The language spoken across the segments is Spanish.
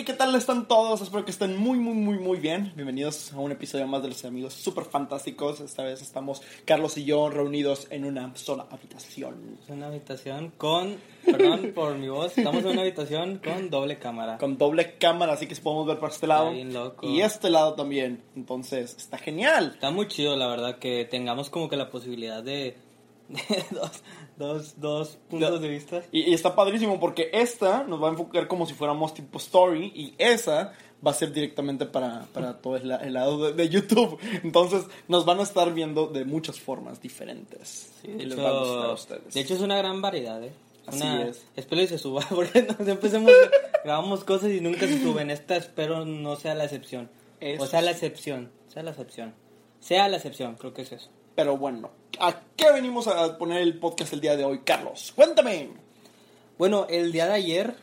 Hey, ¿qué tal están todos? Espero que estén muy, muy, muy, muy bien. Bienvenidos a un episodio más de los amigos súper fantásticos. Esta vez estamos Carlos y yo reunidos en una sola habitación. Una habitación con, perdón por mi voz, estamos en una habitación con doble cámara. Con doble cámara, así que podemos ver por este lado. Bien loco. Y este lado también. Entonces, está genial. Está muy chido, la verdad, que tengamos como que la posibilidad de, de dos, dos, dos puntos de vista. Y, y está padrísimo porque esta nos va a enfocar como si fuéramos tipo story y esa va a ser directamente para, para todo el, el lado de, de YouTube. Entonces nos van a estar viendo de muchas formas diferentes. Sí, y de, les hecho, va a gustar a ustedes. de hecho, es una gran variedad, ¿eh? Así Una- es. Espero y se suba, porque nos empecemos, grabamos cosas y nunca se suben. Esta espero no sea la excepción. Eso o sea, la excepción. Sea la excepción. Sea la excepción, creo que es eso. Pero bueno, ¿a qué venimos a poner el podcast el día de hoy, Carlos? Cuéntame. Bueno, el día de ayer,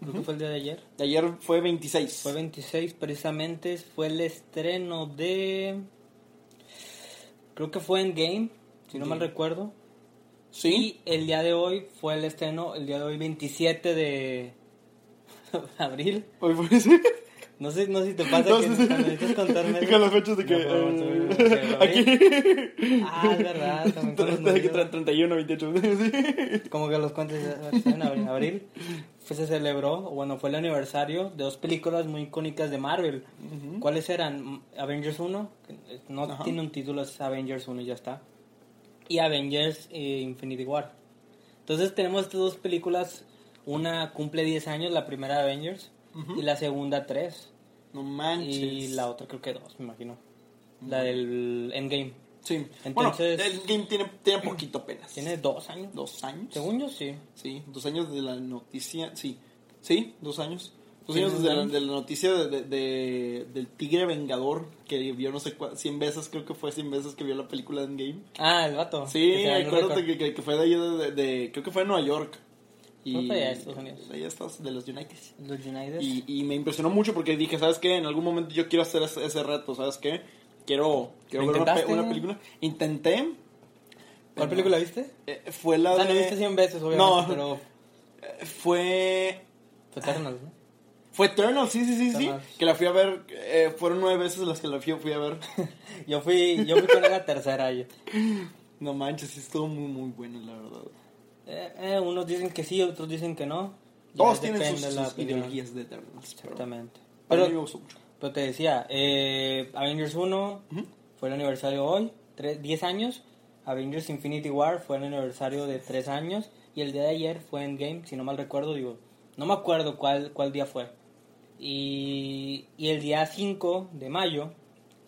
creo que fue el día de ayer, De ayer fue 26. Fue 26 precisamente, fue el estreno de... Creo que fue en Game, si no mal Endgame. recuerdo. ¿Sí? Y el día de hoy fue el estreno, el día de hoy 27 de abril. Hoy fue sí. No sé, no sé si te pasa No, que sí, cuando necesitas contarme... Con las fechas de que. No, eh, no, aquí. Ah, es verdad, también con los Tre- números. 31, 28. sí. Como que los cuentos en abril, abril pues se celebró, bueno, fue el aniversario de dos películas muy icónicas de Marvel. ¿Cuáles eran? Avengers 1, que no Ajá. tiene un título, es Avengers 1 y ya está. Y Avengers eh, Infinity War. Entonces tenemos estas dos películas, una cumple 10 años, la primera Avengers, y la segunda 3. No manches. Y la otra creo que 2, me imagino. La del Endgame. Sí. Entonces- bueno, el game tiene, tiene poquito apenas. Tiene dos años. dos años. Según yo, sí. Sí, dos años de la noticia. Sí, sí, dos años. Dos años dos desde la, de la noticia de, de- de- del Tigre Vengador que vio no sé cuántas, 100 veces, creo que fue 100 veces que vio la película de Endgame. Ah, el vato. Sí, acuérdate que, que, que fue de allá de, Creo que fue de Nueva York. Allá de Estados Unidos. de allá Estados- de los United. Los United. Y, y me impresionó mucho porque dije, ¿sabes qué? En algún momento yo quiero hacer ese, ese reto, ¿sabes qué? Quiero, quiero ¿Lo ver una, película. Intenté. ¿Cuál película viste? Eh, fue la de... la viste 100 veces, obviamente, No. pero Fue... fue Eternals, ¿no? Fue Eternal, sí, sí, sí, sí. Eternals. Que la fui a ver, eh, fueron nueve veces las que la fui, fui a ver. Yo fui, yo fui con la tercera. Yo. no manches, sí estuvo muy, muy buena, la verdad. Eh, eh, unos dicen que sí, otros dicen que no. Todos tienen sus, de sus ideologías de Eternals. pero Exactamente. Pero, gustó mucho. pero te decía, eh, Avengers 1 fue el aniversario hoy, tre- 10 años. Avengers Infinity War fue el aniversario de 3 años. Y el día de ayer fue Endgame, si no mal recuerdo, digo, no me acuerdo cuál, cuál día fue. Y, y el día 5 de mayo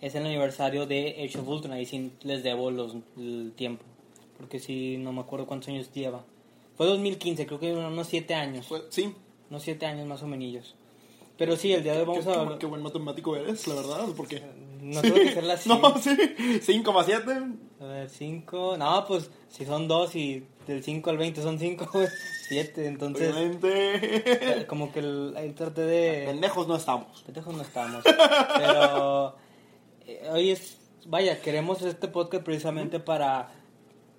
es el aniversario de Age of Ultron, ahí sí les debo los, el tiempo. Porque sí, no me acuerdo cuántos años lleva. Fue 2015, creo que unos 7 años. Sí. Unos 7 años más o menos. Pero sí, el día de hoy vamos qué, a hablar... qué buen matemático eres, la verdad, porque... No tengo que hacerla así. No, sí, 5,7. A ver, 5... No, pues si son 2 y del 5 al 20 son 5, 7. Entonces, Obviamente. como que el, ahí traté de... Pendejos no estamos. Pendejos no estamos. Pero eh, hoy es, vaya, queremos este podcast precisamente para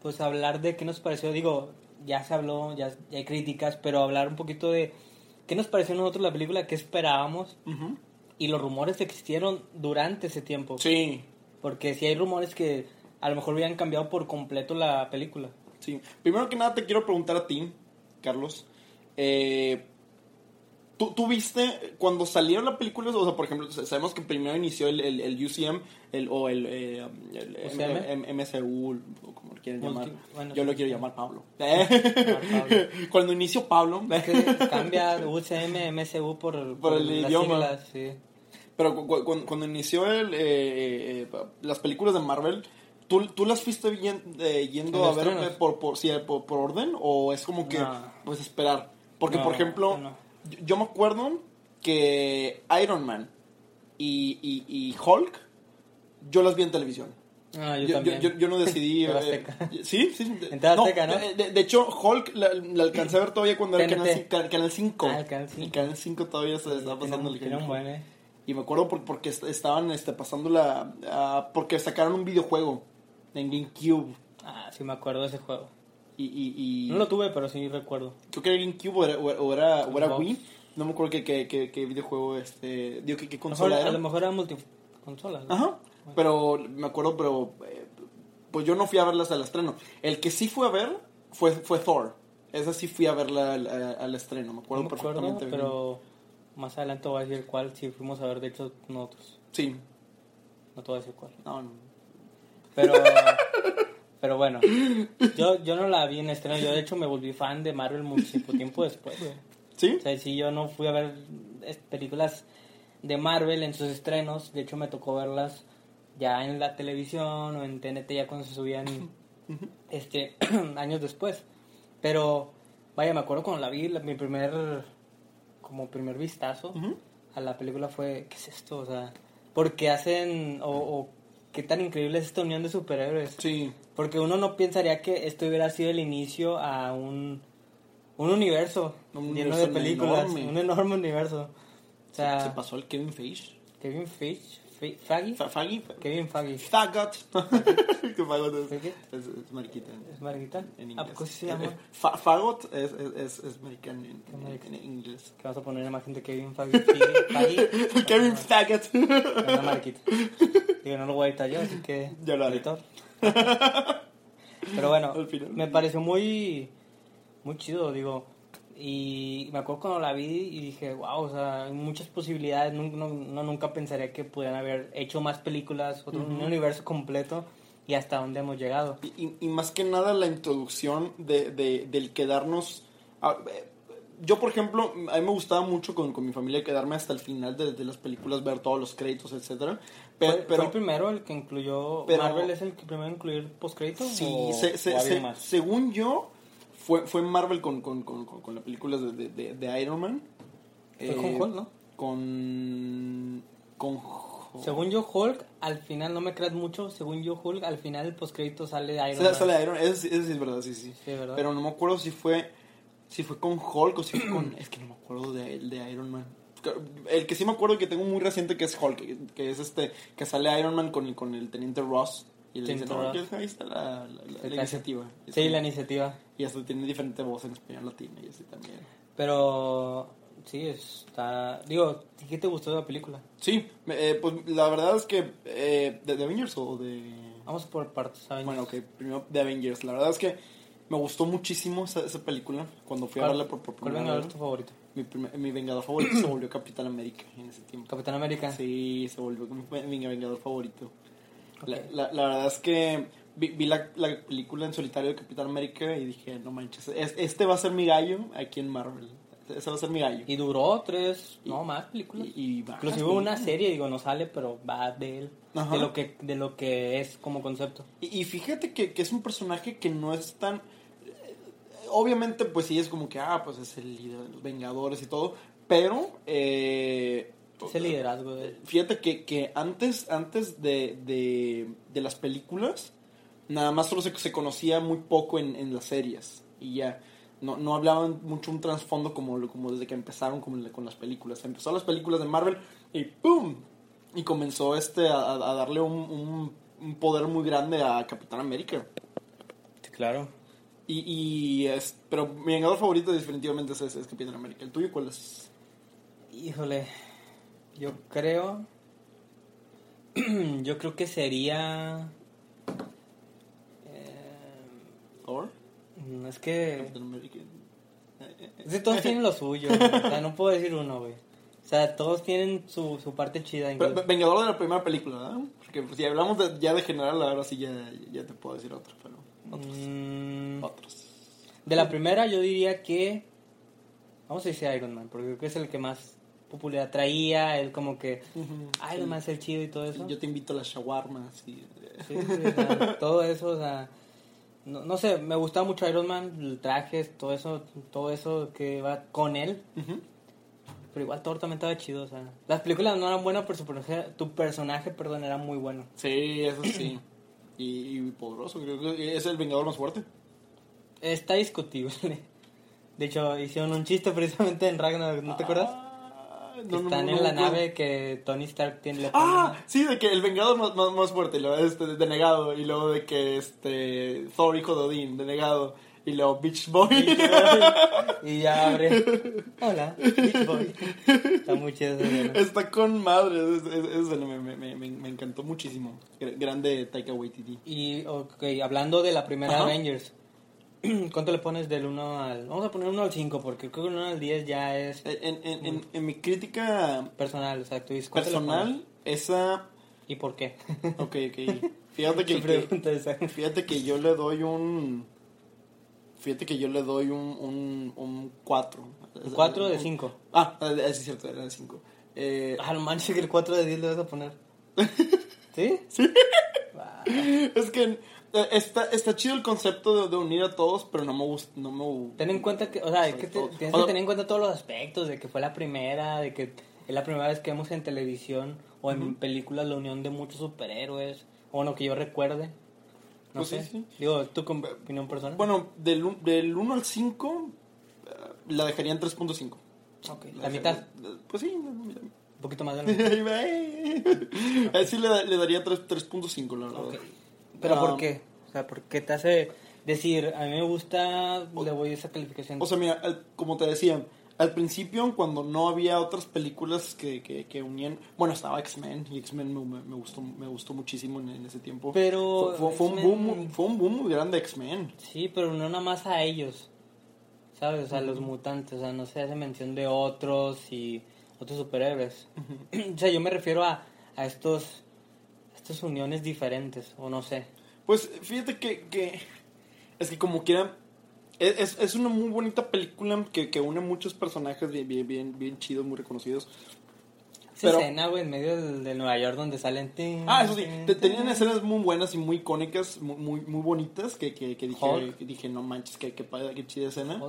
pues hablar de qué nos pareció, digo, ya se habló, ya, ya hay críticas, pero hablar un poquito de qué nos pareció a nosotros la película, qué esperábamos y los rumores que existieron durante ese tiempo. Sí, Porque si hay rumores que a lo mejor habían cambiado por completo la película. sí. Primero que nada te quiero preguntar a ti, Carlos. Eh, ¿tú, tú viste cuando salieron las películas? O sea, por ejemplo, sabemos que primero inició el, el, el UCM el, o el, eh, el MCU, o como lo quieren llamar. bueno, Yo lo sí. quiero llamar Pablo. Pablo. cuando inició Pablo. Que cambia UCM, MSU por, Por el las idioma. siglas, sí. Pero cu- cu- cuando, inició el, eh, eh, las películas de Marvel, ¿tú, tú las fuiste bien- eh, yendo ¿En a ver eh, por, por, sí, por, por orden o es como que No. pues esperar? Porque, No, por ejemplo, no. Yo, yo me acuerdo que Iron Man y, y, y Hulk, yo las vi en televisión. Ah, yo, Yo, también. yo, yo no decidí. Eh, sí, sí. de- En Azteca, ¿no? De, hecho, Hulk la, la alcancé a ver todavía cuando era TNT. Canal, cin- Can- Canal 5. Ah, el Canal 5. El Canal 5 todavía se estaba pasando el buen, eh. y me acuerdo por- porque est- estaban este, pasando la... ah, porque sacaron un videojuego en GameCube. Ah, sí me acuerdo de ese juego. Y, y, y No lo tuve, pero sí recuerdo. creo que era GameCube o era, o era. Wii. No me acuerdo qué, qué, qué, qué videojuego, este, digo, qué, qué A lo mejor- consola a era. lo mejor era multiconsola. ¿no? Ajá. Pero me acuerdo, pero eh, pues yo no fui a verlas al estreno. El que sí fui a ver fue, fue Thor. Esa sí fui a verla al, al- al estreno, me acuerdo No me acuerdo, perfectamente bien. pero más adelante voy a decir cuál. Si fuimos a ver, de hecho, nosotros. Sí, No te voy a decir cuál. no, no. Pero, pero bueno, yo, yo no la vi en estreno. Yo, de hecho, me volví fan de Marvel muchísimo tiempo después, güey. ¿Sí? O sea, si yo no fui a ver películas de Marvel en sus estrenos, de hecho me tocó verlas ya en la televisión o en TNT ya cuando se subían este años después. Pero vaya, me acuerdo cuando la vi, la- mi primer como primer vistazo Ujú. a la película fue ¿qué es esto? O sea, porque hacen o, o qué tan increíble es esta unión de superhéroes. Sí. Porque uno no pensaría que esto hubiera sido el inicio a un, un universo Un lleno universo de películas, enorme. un enorme universo. O sea, Se pasó al Kevin Feige. Kevin Feige, Fe- Feige, Fa- Faggy. Kevin Feige, Fagot. ¿Qué Fagot es? ¿Qué? Es, es mariquita. ¿es Margarita? En ¿A inglés. sí se llama? Fa- Fagot es, es, es, americano en, ¿Qué en, en inglés. Que vas a poner una imagen de Kevin. Feige, Feige. Kevin Faggot. Una mariquita. Digo, no lo voy a editar yo, así que... Ya lo haré. editor. Pero bueno, me pareció muy, muy chido, digo. Y me acuerdo cuando la vi y dije, wow, o sea, hay muchas posibilidades. No, no- no nunca pensaría que pudieran haber hecho más películas, otro, un universo completo y hasta dónde hemos llegado. Y, y- y más que nada la introducción de, de- del quedarnos... a- eh, yo, por ejemplo, a mí me gustaba mucho con, con mi familia quedarme hasta el final de, de las películas, ver todos los créditos, etcétera. Pero, ¿Fue, pero fue el primero el que incluyó... pero- ¿Marvel es el que primero incluyó el postcrédito? sí, o, se- se- o había se- más? según yo, fue, fue Marvel con, con, con, con, las películas de, de, de- Iron Man. Fue con Hulk, ¿no? Con... Con... Hulk. Según yo, Hulk, al final, no me creas mucho, según yo, Hulk, al final el postcrédito sale de Iron Sale- Man. sale Iron Eso, sí- eso sí es verdad, sí, sí. Sí, ¿verdad? Pero no me acuerdo si fue si fue con Hulk o si fue con... es que no me acuerdo de, de Iron Man. El que sí me acuerdo que tengo muy reciente que es Hulk, que, que es este, que sale Iron Man con el, con el teniente Ross. Y le dice, Teniente no, ahí está la, la- la- la casi. iniciativa. Sí, la iniciativa. Y hasta tiene diferente voz en español latino y así también. Pero sí, está... Digo, ¿qué te gustó de la película? Sí, eh, pues la verdad es que... Eh, ¿De, de Avengers o de...? Vamos por partes, ¿saben? Bueno, ok, primero de Avengers. La verdad es que me gustó muchísimo esa, esa película cuando fui a ¿Cuál- verla por, por ¿Cuál primera vengador vez. es tu favorito? Mi, primer- mi vengador favorito se volvió Capitán América en ese tiempo. Capitán América. Sí, se volvió mi, mi vengador favorito. La, Ok. la- la verdad es que vi, vi la, la película en solitario de Capitán América y dije, no manches, es- este va a ser mi gallo aquí en Marvel. Ese va a ser mi gallo. Y duró tres, no más películas. Y- y Inclusive sí. una serie, digo, no sale, pero va de él. Ajá. De lo que de lo que es como concepto. Y, y fíjate que, que es un personaje que no es tan... Obviamente, pues sí, es como que, ah, pues es el líder de los Vengadores y todo, pero... Eh, Ese liderazgo de Fíjate que, que antes, antes de, de, de las películas, nada más solo se, se conocía muy poco en, en las series. Y ya, no, no hablaban mucho un trasfondo como, como desde que empezaron con, con las películas. Empezó las películas de Marvel y ¡pum! Y comenzó este a, a darle un, un, un poder muy grande a Capitán América. Claro. Y, y es, pero mi vengador favorito definitivamente es, es Capitán América. ¿El tuyo cuál es? Híjole, yo creo. yo creo que sería. eh, ¿Thor? no, es que. Capitán América. Es que todos tienen lo suyo. o sea, no puedo decir uno, güey. O sea, todos tienen su, su parte chida. Pero. Vengador de la primera película, ¿verdad? Porque pues, si hablamos de- ya de general, ahora sí ya, ya te puedo decir otro, pero otros. Mm, otros. de la primera, yo diría que. Vamos a decir Iron Man, porque creo que es el que más popularidad traía. Él, como que. Iron Man es el chido y todo eso. Yo te invito a las shawarmas y... Sí, sí, o sea, todo eso, o sea, no, no sé, me gustaba mucho Iron Man, el traje, todo eso, todo eso que va con él, pero igual Thor también estaba chido, o sea, las películas no eran buenas, pero su personaje, tu personaje, perdón, era muy bueno. Sí, eso sí. Y, y poderoso, creo que es el vengador más fuerte. Está discutible. De hecho, hicieron un chiste precisamente en Ragnarok, ¿no te acuerdas? Ah, Que no, Están no, en la nave que Tony Stark tiene. Le Ah, sí, de que el vengador más, más, más fuerte, lo, este, denegado, y luego de que este Thor, hijo de Odín, denegado, y luego Beach Boy. y ya abre. Hola, Beach Boy. Está muy chido escena. Está con madre. es- es- esa escena me, me, me, me encantó muchísimo. Gr- Grande Taika Waititi. Y, ok, hablando de la primera Ajá. Avengers, ¿cuánto le pones del 1 al... Vamos a poner 1 al 5 porque creo que el 1 al 10 ya es En, en, en, en mi crítica personal, o sea, tú dices, ¿cuánto le personal, esa... ¿Y por qué? Ok, ok. Fíjate que, que- fíjate que yo le doy un... Fíjate que yo le doy un, un, un 4. ¿Un 4 de 5? Ah, sí es cierto, era de 5. Eh, Ah, no manches que el 4 de 10 le vas a poner. ¿Sí? Sí. Es que eh, está, está chido el concepto de, de unir a todos, pero no me gusta... No me, Ten en cuenta que, o sea, hay que te- tienes O que sea- tener en cuenta todos los aspectos, de que fue la primera, de que es la primera vez que vemos en televisión o en películas la unión de muchos superhéroes, o bueno, que yo recuerde. No Pues sí, sé. sí. Digo, tu opinión personal. Bueno, del, del 1 al 5 eh, la dejaría en 3.5. Ok, La la mitad, dejaría- Pues sí, un poquito más de la mitad. Eh. Ahí sí le, le daría tres- 3.5, la verdad. Ok. Pero Ah, ¿por qué? O sea, ¿por qué te hace decir, a mí me gusta, le voy a esa calificación? O sea, mira, como te decía, al principio, cuando no había otras películas que, que, que unían. Bueno, estaba X-Men, y X-Men me, me- gustó, me gustó muchísimo en, en ese tiempo. Pero Fue, un boom, fue un boom muy grande X-Men. Sí, pero no nada más a ellos. ¿Sabes? O sea, los mutantes. O sea, no se hace mención de otros y otros superhéroes. o sea, yo me refiero a, a estos estas uniones diferentes, o no sé. Pues fíjate que, que es que como quiera, es, es- una muy bonita película que, que une muchos personajes bien, bien, bien, bien chidos, muy reconocidos. Esa Pero- escena, güey, en medio del- de, Nueva York donde salen... tin, Ah, eso sí, te- tenían escenas muy buenas y muy icónicas, muy, muy, muy bonitas, que, que, que dije, que dije, no manches, que, que, qué chida escena.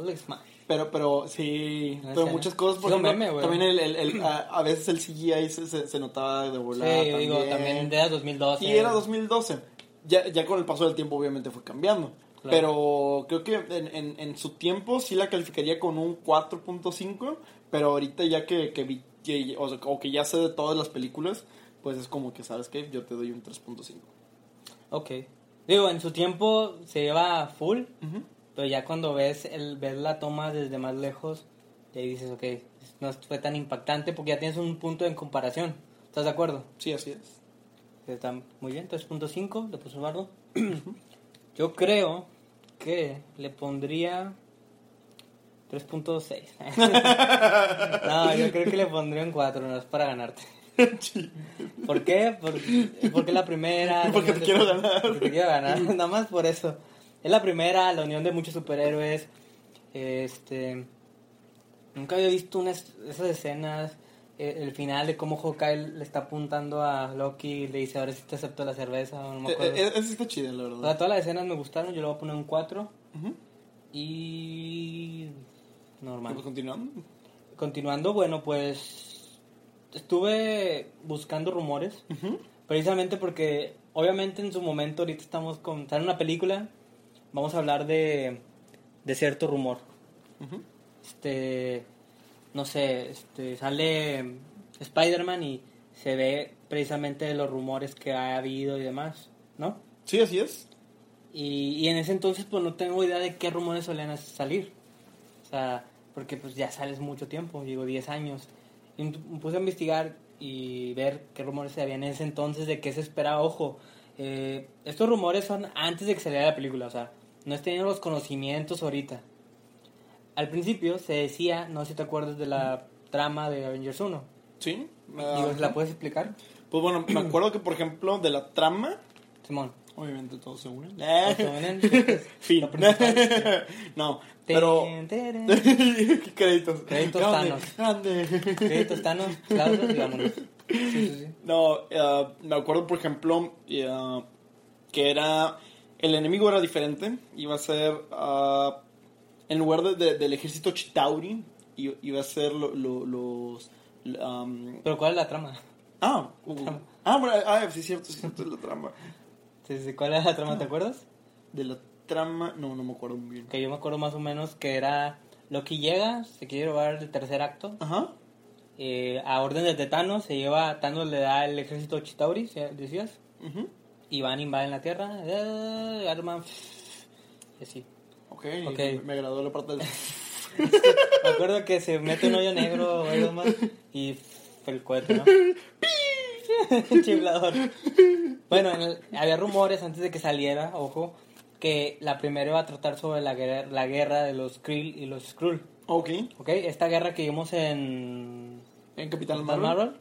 Pero, pero sí, Una pero escena. muchas cosas, por Sí, ejemplo, meme, también el, el, el- a, a veces el CGI se, se, se notaba de Sí, volar. yo digo, también de 2012. Y era 2012. Ya, ya con el paso del tiempo obviamente fue cambiando. Claro. Pero creo que en, en, en su tiempo sí la calificaría con un 4.5. Pero ahorita ya que, que vi, que, o, sea, o que ya sé de todas las películas, pues es como que, ¿sabes qué? Yo te doy un 3.5. Ok. Digo, en su tiempo se lleva full, pero ya cuando ves el ves la toma desde más lejos, y ahí dices, ok, no fue tan impactante porque ya tienes un punto en comparación. ¿Estás de acuerdo? Sí, así es. Está muy bien, 3.5, le puso Eduardo. Yo creo que le pondría 3.6. no, yo creo que le pondría un 4, no es para ganarte. ¿Por qué? Por- porque la primera. Porque te quiero ganar. Porque te quiero ganar, nada más por eso. Es la primera, la unión de muchos superhéroes. Este. Nunca había visto unas, esas escenas. Eh, El final de cómo Hawkeye le está apuntando a Loki y le dice: Ahora sí te acepto la cerveza. o No me Eh, acuerdo. eh, Esa está chida, la O sea, verdad. todas las escenas me gustaron. Yo le voy a poner un 4. Ujú. Y. Normal. Pues continuando. Continuando, bueno, pues estuve buscando rumores, precisamente porque obviamente en su momento ahorita estamos con sale una película, vamos a hablar de, de cierto rumor. Este, no sé, este sale Spider-Man y se ve precisamente los rumores que ha habido y demás, ¿no? Sí, así es. Y, y en ese entonces pues no tengo idea de qué rumores solían salir. O sea, porque pues ya sales mucho tiempo, digo 10 años. Y me puse a investigar y ver qué rumores se habían en ese entonces, de qué se esperaba. Ojo, eh, estos rumores son antes de que saliera la película, o sea, no he tenido los conocimientos ahorita. Al principio se decía, no sé si te acuerdas de la trama de Avengers 1. Sí. Digo, ¿la puedes explicar? Pues bueno, me acuerdo que, por ejemplo, de la trama, Simón. obviamente todos se unen. ¿Todos se unen? fin. No, pero... Ten, ten. ¿Qué créditos? Créditos Thanos. grande. Créditos, Thanos, aplausos y vámonos. Sí, sí, sí. No, eh, me acuerdo, por ejemplo, eh, que era... El enemigo era diferente. Iba a ser... ah, en lugar de, de- del ejército Chitauri, iba a ser lo- lo- los... um, Pero ¿cuál es la trama? ah, uh, ah, bueno, ah, sí, cierto, sí, es cierto, la trama. Sí, ¿Cuál es la trama? ¿Te acuerdas? De la trama... No, no me acuerdo muy bien. Que yo me acuerdo más o menos que era Loki llega, se quiere llevar el tercer acto. Ajá. eh, a órdenes de Thanos, se lleva, Thanos le da el ejército Chitauri, decías. ujú. Y van, invaden la Tierra, eh, arman, y así. Ok, Ok. Me, me agradó la parte del... Me acuerdo que se mete un hoyo negro Iron Man y el cohete, ¿no? Chiflador. Bueno, en el- había rumores antes de que saliera, ojo, que la primera iba a tratar sobre la guerra, la guerra de los Krill y los Skrull. ok. ¿Ok? Esta guerra que vimos en En Capitán Marvel. Marvel,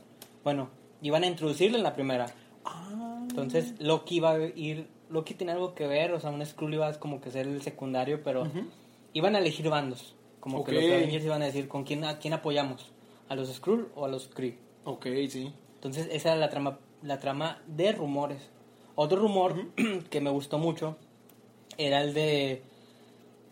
bueno, iban a introducirla en la primera. Ah. Entonces Loki iba a ir, Loki tenía algo que ver, o sea, un Skrull iba a como que ser el secundario, pero iban a elegir bandos. Como que los Avengers iban a decir con quién, a quién apoyamos, a los Skrull o a los Kree. Ok, sí. Entonces esa era la trama, la trama de rumores. Otro rumor que me gustó mucho era el de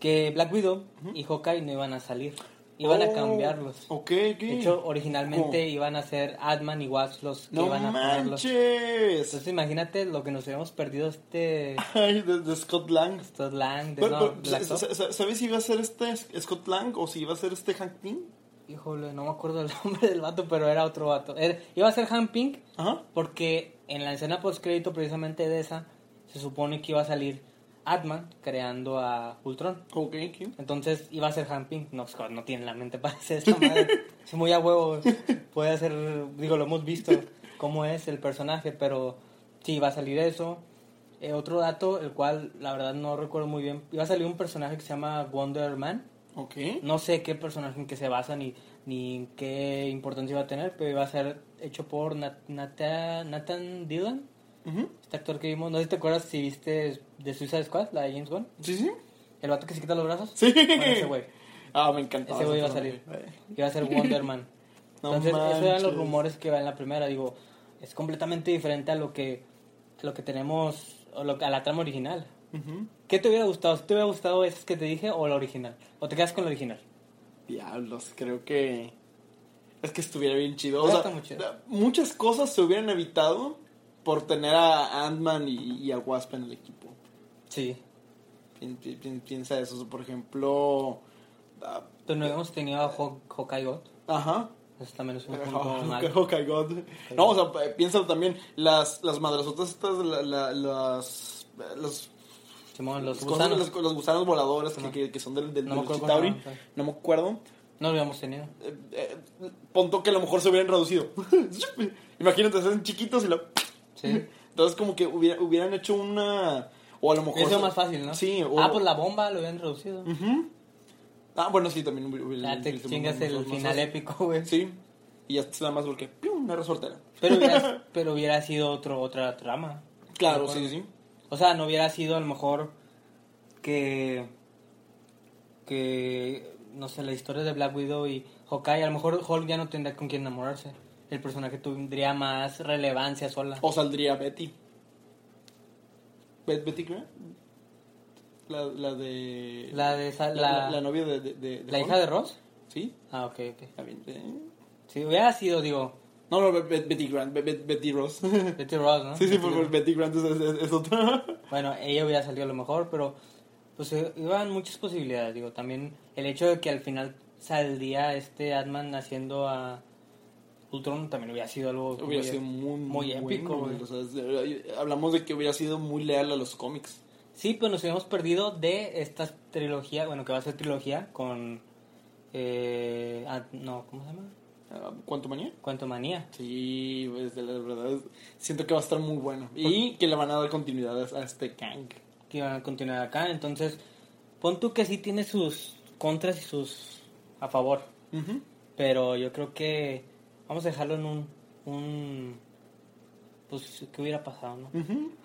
que Black Widow y Hawkeye no iban a salir, iban a Oh, cambiarlos. Ok, ok. De hecho, originalmente ¿Cómo? iban a ser Adman y Wasp los que ¡No iban a ponerlos. manches! Entonces imagínate lo que nos habíamos perdido este Ay, de, de Scott Lang. Scott Lang, de, Pero, no, pero, ¿Sabes si iba a ser este Scott Lang o si iba a ser este Hank Pym? Híjole, no me acuerdo el nombre del vato, pero era otro vato. Era- iba a ser Han Pink Ajá. porque en la escena post crédito precisamente de esa se supone que iba a salir Atman creando a Ultron. Ok, ok. Entonces iba a ser Han Pink. No, Scott no tiene la mente para hacer esta madre. es muy a huevo. Puede hacer, digo, lo hemos visto cómo es el personaje, pero sí, va a salir eso. Eh, otro dato, el cual la verdad no recuerdo muy bien. Iba a salir un personaje que se llama Wonder Man. Ok. No sé qué personaje en qué se basa ni, ni en qué importancia iba a tener, pero iba a ser hecho por Nat- Nathan Dillon, Ujú. este actor que vimos. No sé si te acuerdas si viste de Suicide Squad, la de James Gunn. Sí, sí. El vato que se quita los brazos. Sí. Bueno, ese güey. Ah, me encantaba. Ese güey iba a salir. Iba a ser Wonder Man. No Entonces, esos eran los rumores que va en la primera. Digo, es completamente diferente a lo que, a lo que tenemos, o lo, a la trama original. ¿Qué te hubiera gustado? ¿Si te hubiera gustado esas que te dije o la original? ¿O te quedas con la original? Diablos, creo que. Es que estuviera bien chido. O sea, muchas cosas se hubieran evitado por tener a Ant-Man y, y a Wasp en el equipo. Sí. Pi- pi- pi- Piensa eso. Por ejemplo. ah, Pero no habíamos tenido a Haw- Hawkeye God. Ajá. Eso también es un punto Oh. Hawkeye God. No, o sea, eh, piensa también las, las madrazotas estas, la- la- las, los, Simón, los cosas- gusanos. los, los gusanos voladores que, que, que son del, del, No me del acuerdo Chitauri. No me acuerdo. No lo habíamos tenido. Eh, eh, punto que a lo mejor se hubieran reducido. Imagínate, se hacen chiquitos y lo... Sí. Entonces como que hubiera- hubieran hecho una... O a lo mejor... Sido más fácil, ¿no? Sí. O, Ah, pues la bomba lo habían reducido. Ah, bueno, sí, también hubiera... Ya te chingas el más final épico, güey. Sí. Y ya da más porque... ¡pium! Una resortera. Pero hubiera, pero hubiera sido otro, otra trama. Claro, sí, sí. O sea, no hubiera sido a lo mejor que. que. no sé, la historia de Black Widow y Hawkeye. A lo mejor Hulk ya no tendría con quién enamorarse. El personaje tendría más relevancia sola. O saldría Betty. Bet- ¿Betty qué? La, la de... La de esa- La, la- la- la novia de... de, ¿La hija de Ross? Sí. Ah, ok, ok. Bien. ¿eh? Si hubiera sido, digo, No, no, Bet- Bet- Betty Grant. Bet- Bet- Betty Ross. Betty Ross, ¿no? Sí, sí, Betty por, por Ross. Betty Grant es, es, es otra. Bueno, ella hubiera salido a lo mejor, pero pues eh, iban muchas posibilidades, digo, también el hecho de que al final saldría este Atman haciendo a Ultron también hubiera sido algo hubiera muy- sido muy, muy épico, bueno, güey. o sea, es- hablamos de que hubiera sido muy leal a los cómics. Sí, pues nos habíamos perdido de esta trilogía, bueno, que va a ser trilogía con eh, ah, no, ¿cómo se llama? Ah, ¿Cuánto manía? Sí, pues, de la verdad siento que va a estar muy bueno. Y que le van a dar continuidad a este Kang. que iban a continuar acá, entonces pon tú que sí tiene sus contras y sus a favor. Pero yo creo que vamos a dejarlo en un, un pues, ¿qué hubiera pasado, no?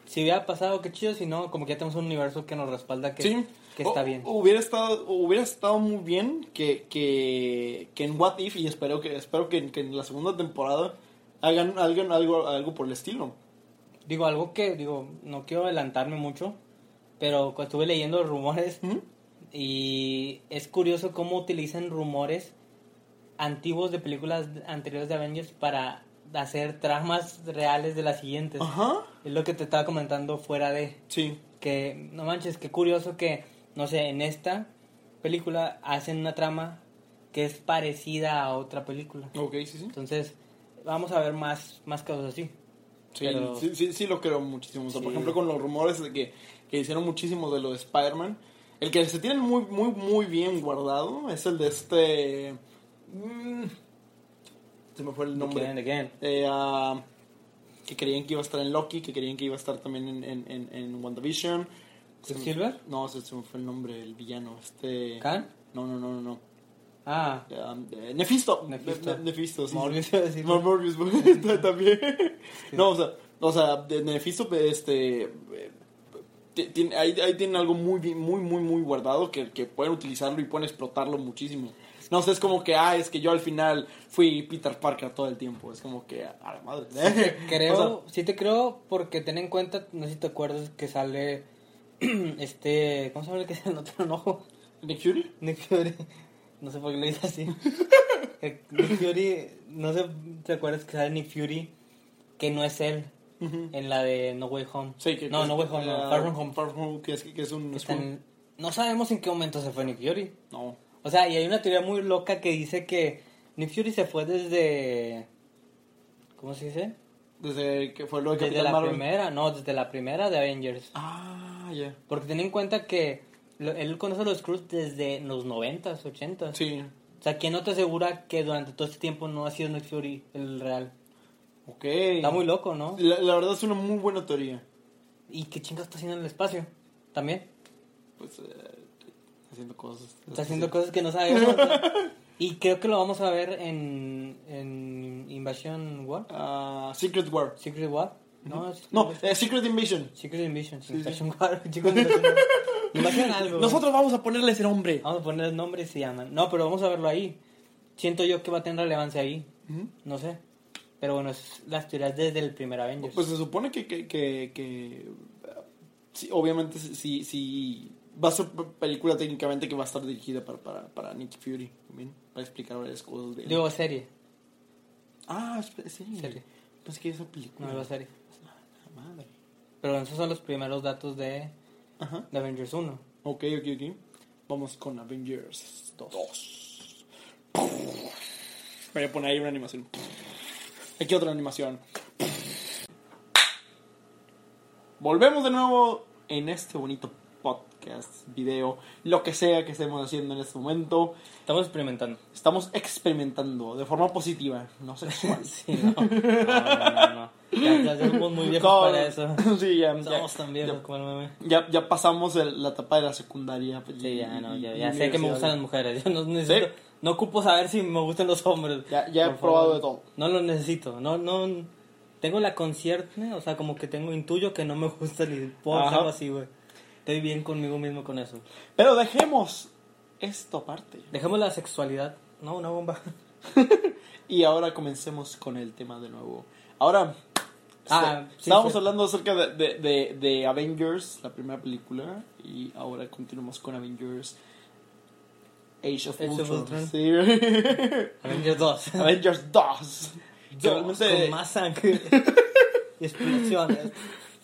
Si hubiera pasado, qué chido, si no, como que ya tenemos un universo que nos respalda que, Sí. que está O- bien. Hubiera estado, hubiera estado muy bien que, que, que en What If, y espero que, espero que, que en la segunda temporada hagan, hagan algo, algo por el estilo. Digo, algo que, digo, no quiero adelantarme mucho, pero cuando estuve leyendo rumores, y es curioso cómo utilizan rumores antiguos de películas anteriores de Avengers para hacer tramas reales de las siguientes. Ajá. Es lo que te estaba comentando fuera de... Sí. que no manches, qué curioso que, no sé, en esta película hacen una trama que es parecida a otra película. Ok, sí, sí. Entonces, vamos a ver más, más casos así. Sí, Pero- sí, sí, sí lo creo muchísimo. O sea, por Sí. ejemplo, con los rumores de que, que hicieron muchísimo de lo de Spider-Man, El que se tiene muy, muy, muy bien guardado es el de este. Mm, se me fue el nombre. ¿De quién? Eh, ah, que creían que iba a estar en Loki, que creían que iba a estar también en, en, en, en WandaVision. Se me- ¿Quicksilver? No, se, se me fue el nombre, el villano. Este. ¿Khan? No, no, no, no. no. Ah, Um, eh, Nefisto. Nefisto. Ne- Nefisto, sí. Morbius iba a decir. Mor- Morbius también. No, o sea, o sea, de Nefisto, este. eh, ti- tiene- ahí, ahí tienen algo muy, muy, muy, muy guardado que, que pueden utilizarlo y pueden explotarlo muchísimo. No sé, es como que, ah, es que yo al final fui Peter Parker todo el tiempo. Es como que, a la madre. creo, O sea, sí te creo porque ten en cuenta, no sé si te acuerdas que sale este, ¿cómo se llama el que sale en otro ojo? Nick Fury. Nick Fury. No sé por qué lo dice así. Eh, Nick Fury, no sé, ¿te acuerdas que sale Nick Fury que no es él en la de No Way Home? Sí, que, no, No Way Home, no, ah, Far From Home. Far From Home, que es, que es un. Que están- no sabemos en qué momento se fue Nick Fury. No. O sea, y hay una teoría muy loca que dice que Nick Fury se fue desde... ¿Cómo se dice? Desde que fue lo de Desde Capitán la Marvel. primera, no, desde la primera de Avengers. Ah, ya. Porque ten en cuenta que lo- él conoce a los Skrulls desde los 90s, 80s. Sí. O sea, ¿quién no te asegura que durante todo este tiempo no ha sido Nick Fury el real? Ok. Está muy loco, ¿no? La, la verdad es una muy buena teoría. ¿Y qué chingas está haciendo en el espacio? También. Pues, eh, haciendo cosas. Está haciendo cosas que no sabemos. y creo que lo vamos a ver en, en Invasion War. Ah, Secret War. Secret War. No, No, eh, Secret Invasion. Secret Invasion. sí. Invasion War. Invasion War. Invasion algo. Nosotros vamos a ponerle ese nombre. Vamos a poner el nombre y se llaman. No, pero vamos a verlo ahí. Siento yo que va a tener relevancia ahí. No sé. Pero bueno, es las teorías desde el primer Avengers. Pues se supone que, que, que, que, sí, obviamente si, si va a ser pe- película técnicamente que va a estar dirigida para, para, para Nick Fury, también, para explicar varias cosas de él. Digo serie. ah, es- sí. Serie. Pensé que esa película. No, serie. Ah, madre. Pero esos son los primeros datos de, Ajá. de Avengers 1. Ok, ok, ok. Vamos con Avengers 2. Voy a poner ahí una animación. Aquí otra animación. Volvemos de nuevo en este bonito podcast, video, lo que sea que estemos haciendo en este momento. Estamos experimentando. Estamos experimentando de forma positiva, no sexual. Sí, no. No, no, no. no. Ya, ya somos muy viejos No, para eso. Sí, ya, ya, Somos tan viejos ya, como el meme. ya, ya pasamos el- la etapa de la secundaria. pues, Sí, ya, no, ya, ya sé que me gustan las mujeres. Yo no necesito, Sí. no ocupo saber si me gustan los hombres. Ya, ya he probado de todo. No lo necesito. No, no. Tengo la concierta, o sea, como que tengo intuyo que no me gusta ni puedo Ajá. algo así, güey. Estoy bien conmigo mismo con eso. Pero dejemos esto aparte. Dejemos la sexualidad. No, una bomba. Y ahora comencemos con el tema de nuevo. Ahora, Ah, sí, estábamos fue- hablando acerca de, de, de- de Avengers, la primera película, y ahora continuamos con Avengers Age of Age of Ultron. Ultron. Sí. Avengers 2. Avengers 2. Que Dos, realmente- con más sangre. y explosiones.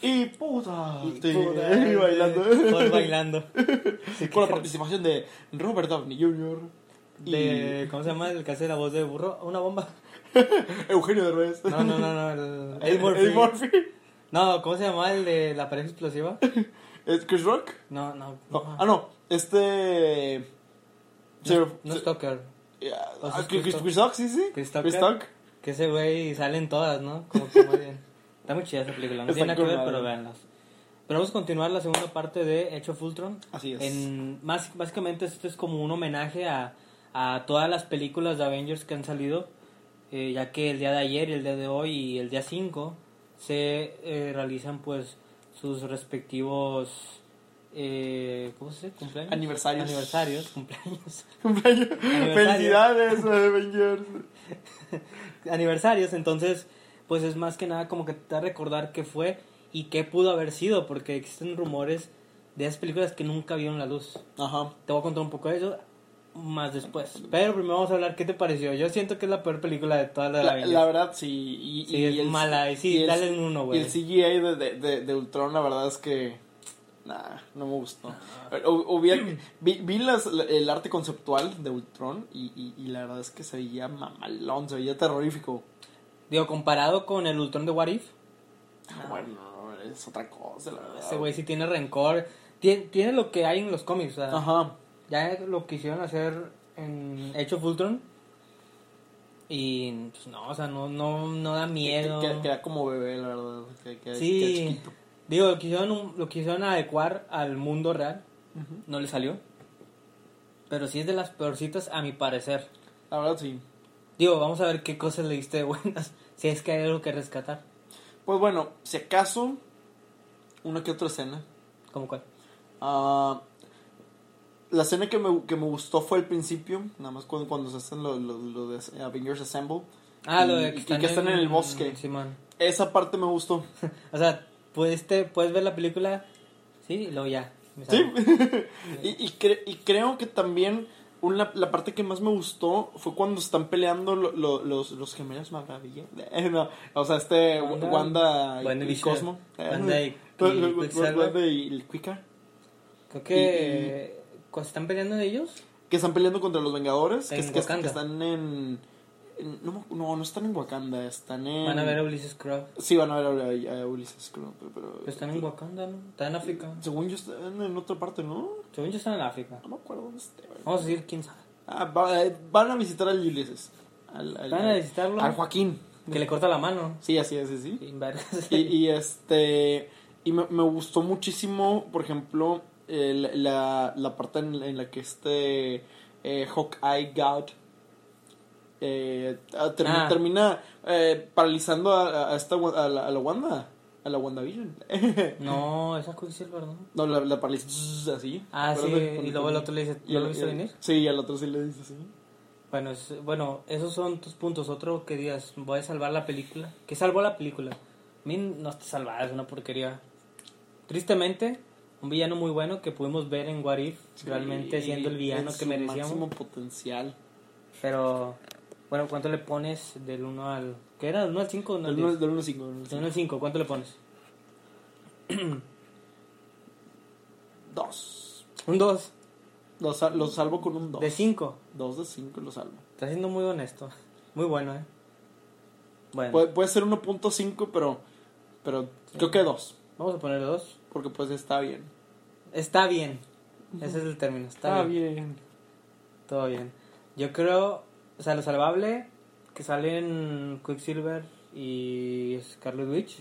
Y puta. Y sí, puta, y bailando. Todos bailando. Con la participación de Robert Downey Jr. y De, ¿Cómo se llama el que hace la voz de burro? Una bomba. Eugenio Derbez. No, no, no, no. El, Eddie Murphy. Eddie Murphy. No, ¿cómo se llama el de la pareja explosiva? ¿Es Chris Rock? No, no. No. Ah, no. Este. No, no es Tucker. Yeah, O sea, ah, Chris, Chris Chris Rock, sí, sí. Chris Tucker. Que ese güey salen todas, ¿no? Como que muy bien. Está muy chida esa película. No tiene nada que ver, pero véanlas. Pero vamos a continuar la segunda parte de Age of Ultron. Así es. En, más, básicamente esto es como un homenaje a, a todas las películas de Avengers que han salido, eh, ya que el día de ayer, el día de hoy y el día 5 se eh, realizan pues sus respectivos eh, ¿cómo se dice? ¿Cumpleaños? Aniversarios. Aniversarios, cumpleaños. Cumpleaños. Felicidades, Avengers. aniversarios, entonces pues es más que nada como que te da a recordar qué fue y qué pudo haber sido, porque existen rumores de esas películas que nunca vieron la luz. Ajá. Te voy a contar un poco de eso más después. Pero primero vamos a hablar qué te pareció. Yo siento que es la peor película de todas las de La, Avengers. la verdad, sí. Y, Sí, y es mala, y sí, el- dale un uno, güey. Y el CGI de, de, de, de Ultron, la verdad es que. Nah, no me gustó. Hu- Hubiera, vi vi las, el arte conceptual de Ultron y, y, y la verdad es que se veía mamalón, se veía terrorífico. Digo, comparado con el Ultron de What If, Bueno, es otra cosa, la verdad. ese güey sí tiene rencor. Tien- Tiene lo que hay en los cómics, o sea, Ajá. ya lo quisieron hacer en Age of Ultron. Y pues no, o sea, no, no, no da miedo. Que- que- Queda como bebé, la verdad. Que, que- Sí, queda chiquito. digo, lo quisieron, un- lo quisieron adecuar al mundo real. No le salió. Pero sí es de las peorcitas a mi parecer. La verdad, sí. Digo, vamos a ver qué cosas le diste de buenas. Si es que hay algo que rescatar. Pues bueno, si acaso, una que otra escena. ¿Cómo cuál? Ah, la escena que me, que me gustó fue el principio, nada más cuando, cuando se hacen lo, lo- lo de Avengers Assemble. Ah, lo Y- de y que están en el bosque. Simón. Esa parte me gustó. O sea, puedes, te, puedes ver la película, sí, y luego ya. Sí. y, y, cre- y creo que también una, la parte que más me gustó fue cuando están peleando lo- lo- los, los gemelos Maravilla. Eh, no, o sea, este Wanda- Wanda, y- Wanda y. Cosmo. Wanda y- y Wanda- y el Quicker. Creo que cuando están peleando de ellos, Que están peleando contra los Vengadores. En que, que- Wakanda. que están en... en- no, no, no están en Wakanda, están en... van a ver a Ulysses Crow. Sí, van a ver a, a Ulises, creo, pero... pero- Están en Wakanda, ¿no? Están en África. Según yo están en otra parte, ¿no? Según yo están en África. No me acuerdo dónde esté. güey. Vamos a decir quién sabe. Ah, va- eh, van a visitar al Ulises. Al, al- Van a visitarlo. Al Joaquín. Que le corta la mano. Sí, así es, sí. Y, y este... Y me, me gustó muchísimo, por ejemplo, el- la, la parte en, en la que este eh, Hawkeye God eh, ah, termi- Ah. termina eh, paralizando a, a esta, wa- a, la, a la Wanda, a la WandaVision. No, esa Quicksilver, ¿no? no, la, la paraliza así. Ah, sí, y luego el otro le dice, ¿no lo viste venir? Sí, y al otro sí le dice así. Bueno, es- bueno, esos son tus puntos. Otro que digas, voy a salvar la película. ¿Qué salvó la película? A mí no está salvada, es una porquería. Tristemente, un villano muy bueno que pudimos ver en What If, realmente Sí, siendo el villano que merecíamos. máximo potencial. Pero, bueno, ¿cuánto le pones del 1 al... ¿Qué era? ¿Del 1 al 5 o no al Del 1 10? del uno al cinco, del uno al Del cinco. 1 al 5, ¿cuánto le pones? Dos. Un 2. Lo, sal- lo salvo con un 2. De 5. 2 de 5 lo salvo. Está siendo muy honesto. Muy bueno, ¿eh? Bueno, Puede, puede ser 1.5, pero, pero creo que 2. vamos a poner 2. Porque pues está bien. Está bien. Ese es el término. Está, bien. bien. Todo bien. Yo creo, o sea, lo salvable que salen Quicksilver y Scarlet Witch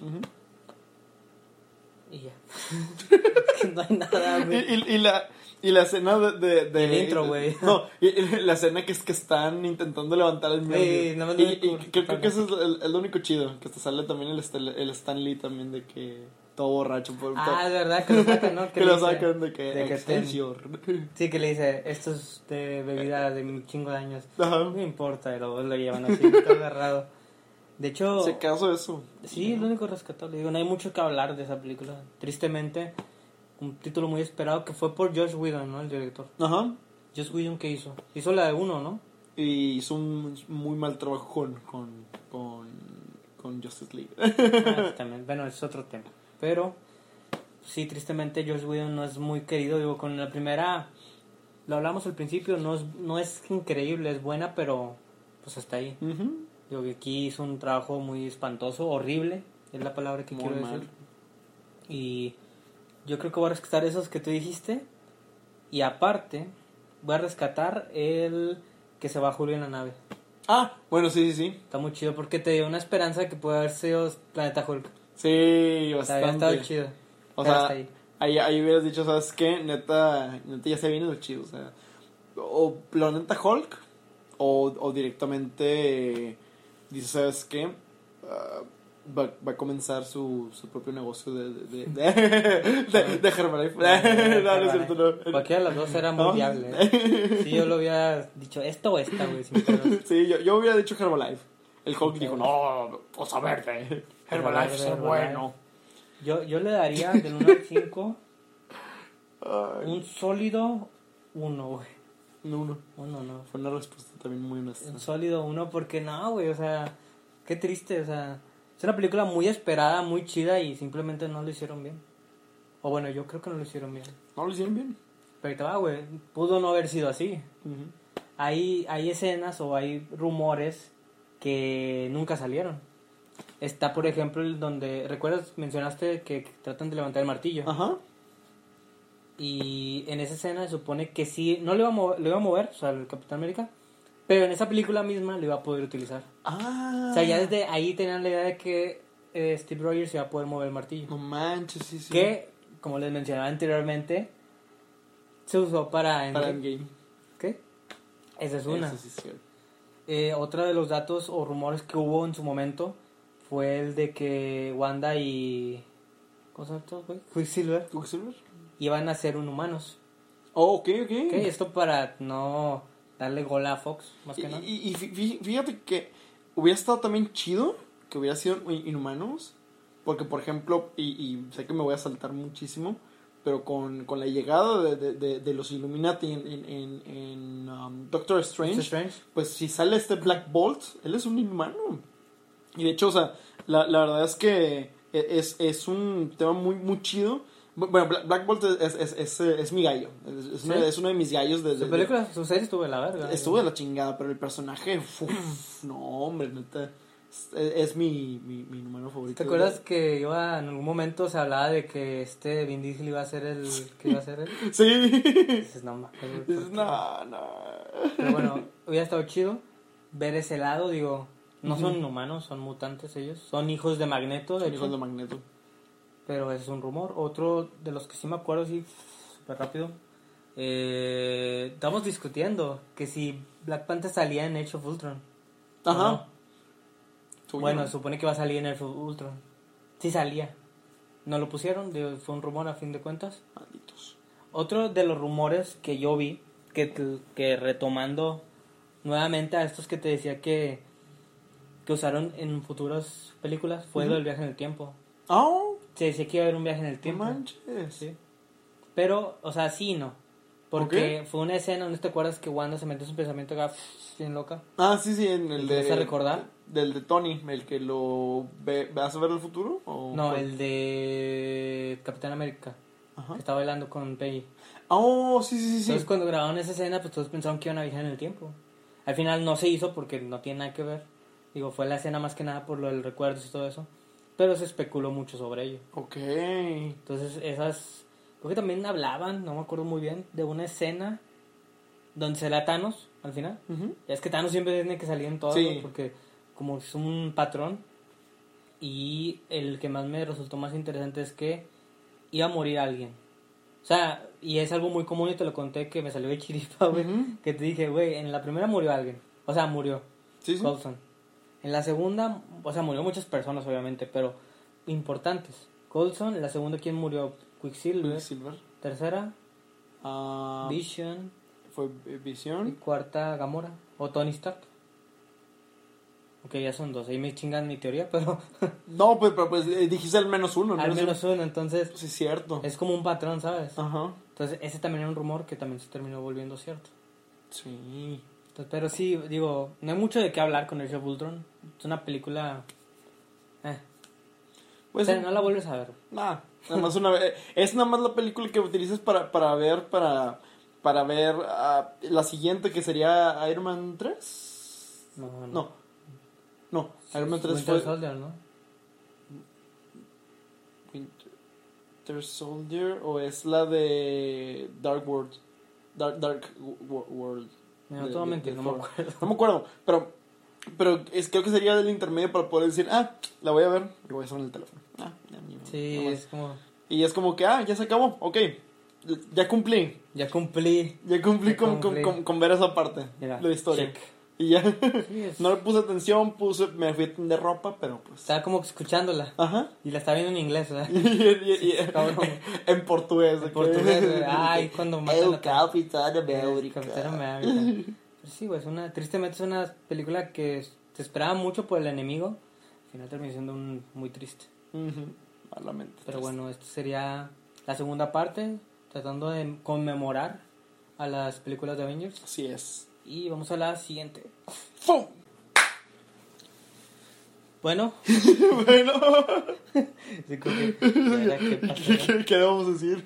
y ya. No hay nada, y, güey. y, y la, y la escena de... de, de- El intro, güey. No, y, y la escena que es que están intentando levantar el Sí, nada más y, creo, que creo que eso es el, el único chido. Que te sale también el, el Stan Lee también de que... Todo borracho. Por, Ah, es verdad, que lo sacan, ¿no? que lo sacan de que... de que Excelsior. Sí, que le dice, esto es de bebida de un chingo de años. Ajá. No importa, y luego lo llevan así, todo agarrado. De hecho, Se casó eso. sí, es lo único rescatable. Digo, no hay mucho que hablar de esa película. Tristemente, un título muy esperado que fue por Josh Whedon, ¿no? El director. Ajá. Josh Whedon, ¿qué hizo? Hizo la de uno, ¿no? Y hizo un muy mal trabajo con, con, con, con Justice League. Ah, también, bueno, es otro tema. Pero, sí, tristemente Josh Whedon no es muy querido. Digo, con la primera, lo hablamos al principio, no es, no es increíble, es buena, pero pues hasta ahí. Digo que aquí hizo un trabajo muy espantoso, horrible, es la palabra que Muy quiero mal. decir. Y yo creo que voy a rescatar esos que tú dijiste. Y aparte, voy a rescatar el que se va Julio en la nave. Ah, bueno, sí, sí, sí. Está muy chido porque te dio una esperanza de que puede haber sido Planeta Hulk. Sí, bastante. chido. O Pero sea, ahí. ahí, ahí hubieras dicho, ¿sabes qué? Neta, neta ya se viene lo chido. O sea, o Planeta Hulk, o, o directamente dice, ¿sabes qué? Ah, va, va a comenzar su, su propio negocio de, de, de, de, de, de Herbalife. no, no es cierto, no. Cualquiera de los dos era muy ¿No? viable. ¿eh? Si yo lo hubiera dicho esto o esta, güey. Sí, yo, yo hubiera dicho Herbalife. El Hulk dijo, no, cosa verde. Herbalife es Herbalife. bueno. Yo, yo le daría del 1 al 5 Ay, un sólido 1, güey. no, no. Uno, no. Fue una respuesta también muy honesta. Un sólido 1 porque no, güey, o sea, qué triste, o sea, es una película muy esperada, muy chida y simplemente no lo hicieron bien. O bueno, yo creo que no lo hicieron bien. No lo hicieron bien. Pero ahí te va, güey, pudo no haber sido así. Hay, hay escenas o hay rumores que nunca salieron. Está, por ejemplo, el donde, ¿recuerdas? Mencionaste que, tratan de levantar el martillo. Ajá. Y en esa escena se supone que sí, no lo iba a mover, lo iba a mover o sea, el Capitán América, pero en esa película misma lo iba a poder utilizar. Ah. O sea, ya desde ahí tenían la idea de que eh, Steve Rogers iba a poder mover el martillo. No manches, sí, sí. Que, como les mencionaba anteriormente, se usó para... Para Endgame. Endgame. ¿Qué? Esa es una. Eso sí es cierto. Eh, otro de los datos o rumores que hubo en su momento fue el de que Wanda y... ¿Cómo se llama esto, güey? Quicksilver ¿Quicksilver? iban a ser un humanos. Oh, ok, ok. Ok, esto para no darle gol a Fox, más Y, que nada. y- y fí- fí- fíjate que hubiera estado también chido que hubiera sido in- Inhumanos. Porque, por ejemplo, y, y sé que me voy a saltar muchísimo, pero con, con la llegada de, de- de- de los Illuminati en, en, en- en, um, Doctor Strange, Doctor Strange. pues si sale este Black Bolt, él es un inhumano. Y de hecho, o sea, la, la verdad es que e- es, es un tema muy, muy chido. Bu- Bueno, Black, Bolt es, es, es, es mi gallo. Es, es uno, ¿Sí? es uno de mis gallos desde... Su película, su serie estuvo de la verga. Estuvo de la chingada, pero el personaje, uf, no, hombre, neta, es, es mi, mi, mi número favorito. ¿Te acuerdas que iba en algún momento se hablaba de que este Vin Diesel iba a ser el que iba a ser él? Sí. Dices, no, no, no. Pero bueno, hubiera estado chido ver ese lado, digo, no son humanos, son mutantes ellos, son hijos de Magneto, de hijos de Magneto. pero es un rumor. Otro de los que sí me acuerdo, sí, súper rápido, eh, estamos discutiendo que si Black Panther salía en Age of Ultron. ¿o Ajá. no? Bueno, se supone que va a salir en Age of Ultron. Sí salía. No lo pusieron, fue un rumor a fin de cuentas. Malditos. Otro de los rumores que yo vi, que, que retomando nuevamente a estos que te decía que, que usaron en futuras películas, fue lo del viaje en el tiempo. Oh, Se decía que iba a haber un viaje en el tiempo. manches. Sí. Pero, o sea, sí y no. Porque fue una escena donde te acuerdas que Wanda se metió su pensamiento acá bien loca. Ah, sí, sí, en el ¿Te de... a recordar? Del de Tony, el que lo ve, ¿vas a ver el futuro? ¿O No, cuál? el de Capitán América. Ajá. Que estaba bailando con Peggy. Oh, sí, sí, sí, sí. Entonces cuando grabaron esa escena, pues todos pensaron que iban a viajar en el tiempo. Al final no se hizo porque no tiene nada que ver. Digo, fue la escena más que nada por lo del recuerdos y todo eso. Pero se especuló mucho sobre ello. Ok. Entonces esas... Creo que también hablaban, no me acuerdo muy bien, de una escena donde se la Thanos al final. Ujú. Ya es que Thanos siempre tiene que salir en todo, Sí. porque como es un patrón. Y el que más me resultó más interesante es que iba a morir alguien. O sea, y es algo muy común y te lo conté que me salió de chiripa, güey. Ujú. Que te dije, güey, en la primera murió alguien. O sea, murió Sí, sí. En la segunda, o sea, murió muchas personas, obviamente, pero importantes. Coulson, en la segunda, ¿quién murió? Quicksilver. Silver. Tercera, Ah, Vision. fue Y Visión. cuarta, Gamora. O Tony Stark. Ok, ya son dos. Ahí me chingan mi teoría, pero No, pues, pero pues eh, dijiste al menos uno. al menos uno. Entonces, Sí, es cierto. es como un patrón, ¿sabes? Ajá. Entonces, ese también era un rumor que también se terminó volviendo cierto. Sí. Entonces, pero sí, digo, no hay mucho de qué hablar con Age of Ultron. Es una película... Eh. Pues, o sea, no la vuelves a ver. Nada, nada más una vez. Es nada más la película que utilizas para, para ver, para, para ver ah, la siguiente que sería Iron Man 3. No, no. No. No, Iron Man 3 Winter fue Soldier, ¿no? Winter Soldier o es la de Dark World. Dark, Dark Wo- World. No, de- te voy a de- no me acuerdo. No me acuerdo, pero, pero es, creo que sería del intermedio para poder decir, ah, la voy a ver y voy a hacer en el teléfono. Ah, ya, ni Sí, es como... Y es como que, ah, ya se acabó, ok, ya cumplí. Ya cumplí. Ya cumplí, Ya con, cumplí. Con, con- con ver esa parte Mira, de la historia. check. Y ya, Sí, no le puse atención, puse, me fui a tender ropa, pero pues... Estaba como escuchándola. Ajá. Y la estaba viendo en inglés, ¿verdad? Y, y- y- cabrón. en portugués. En portugués. Ay, cuando matan El a- Capitán América. Capitán América. Pero sí, güey, es una, tristemente es una película que se esperaba mucho por el enemigo. Al final terminó siendo un, muy triste. Ujú, Malamente. Pero bueno, esto sería la segunda parte, tratando de conmemorar a las películas de Avengers. Así es. Y vamos a la siguiente. ¡Fum! Bueno, bueno, sí. ¿Qué? ¿qué, qué vamos a decir?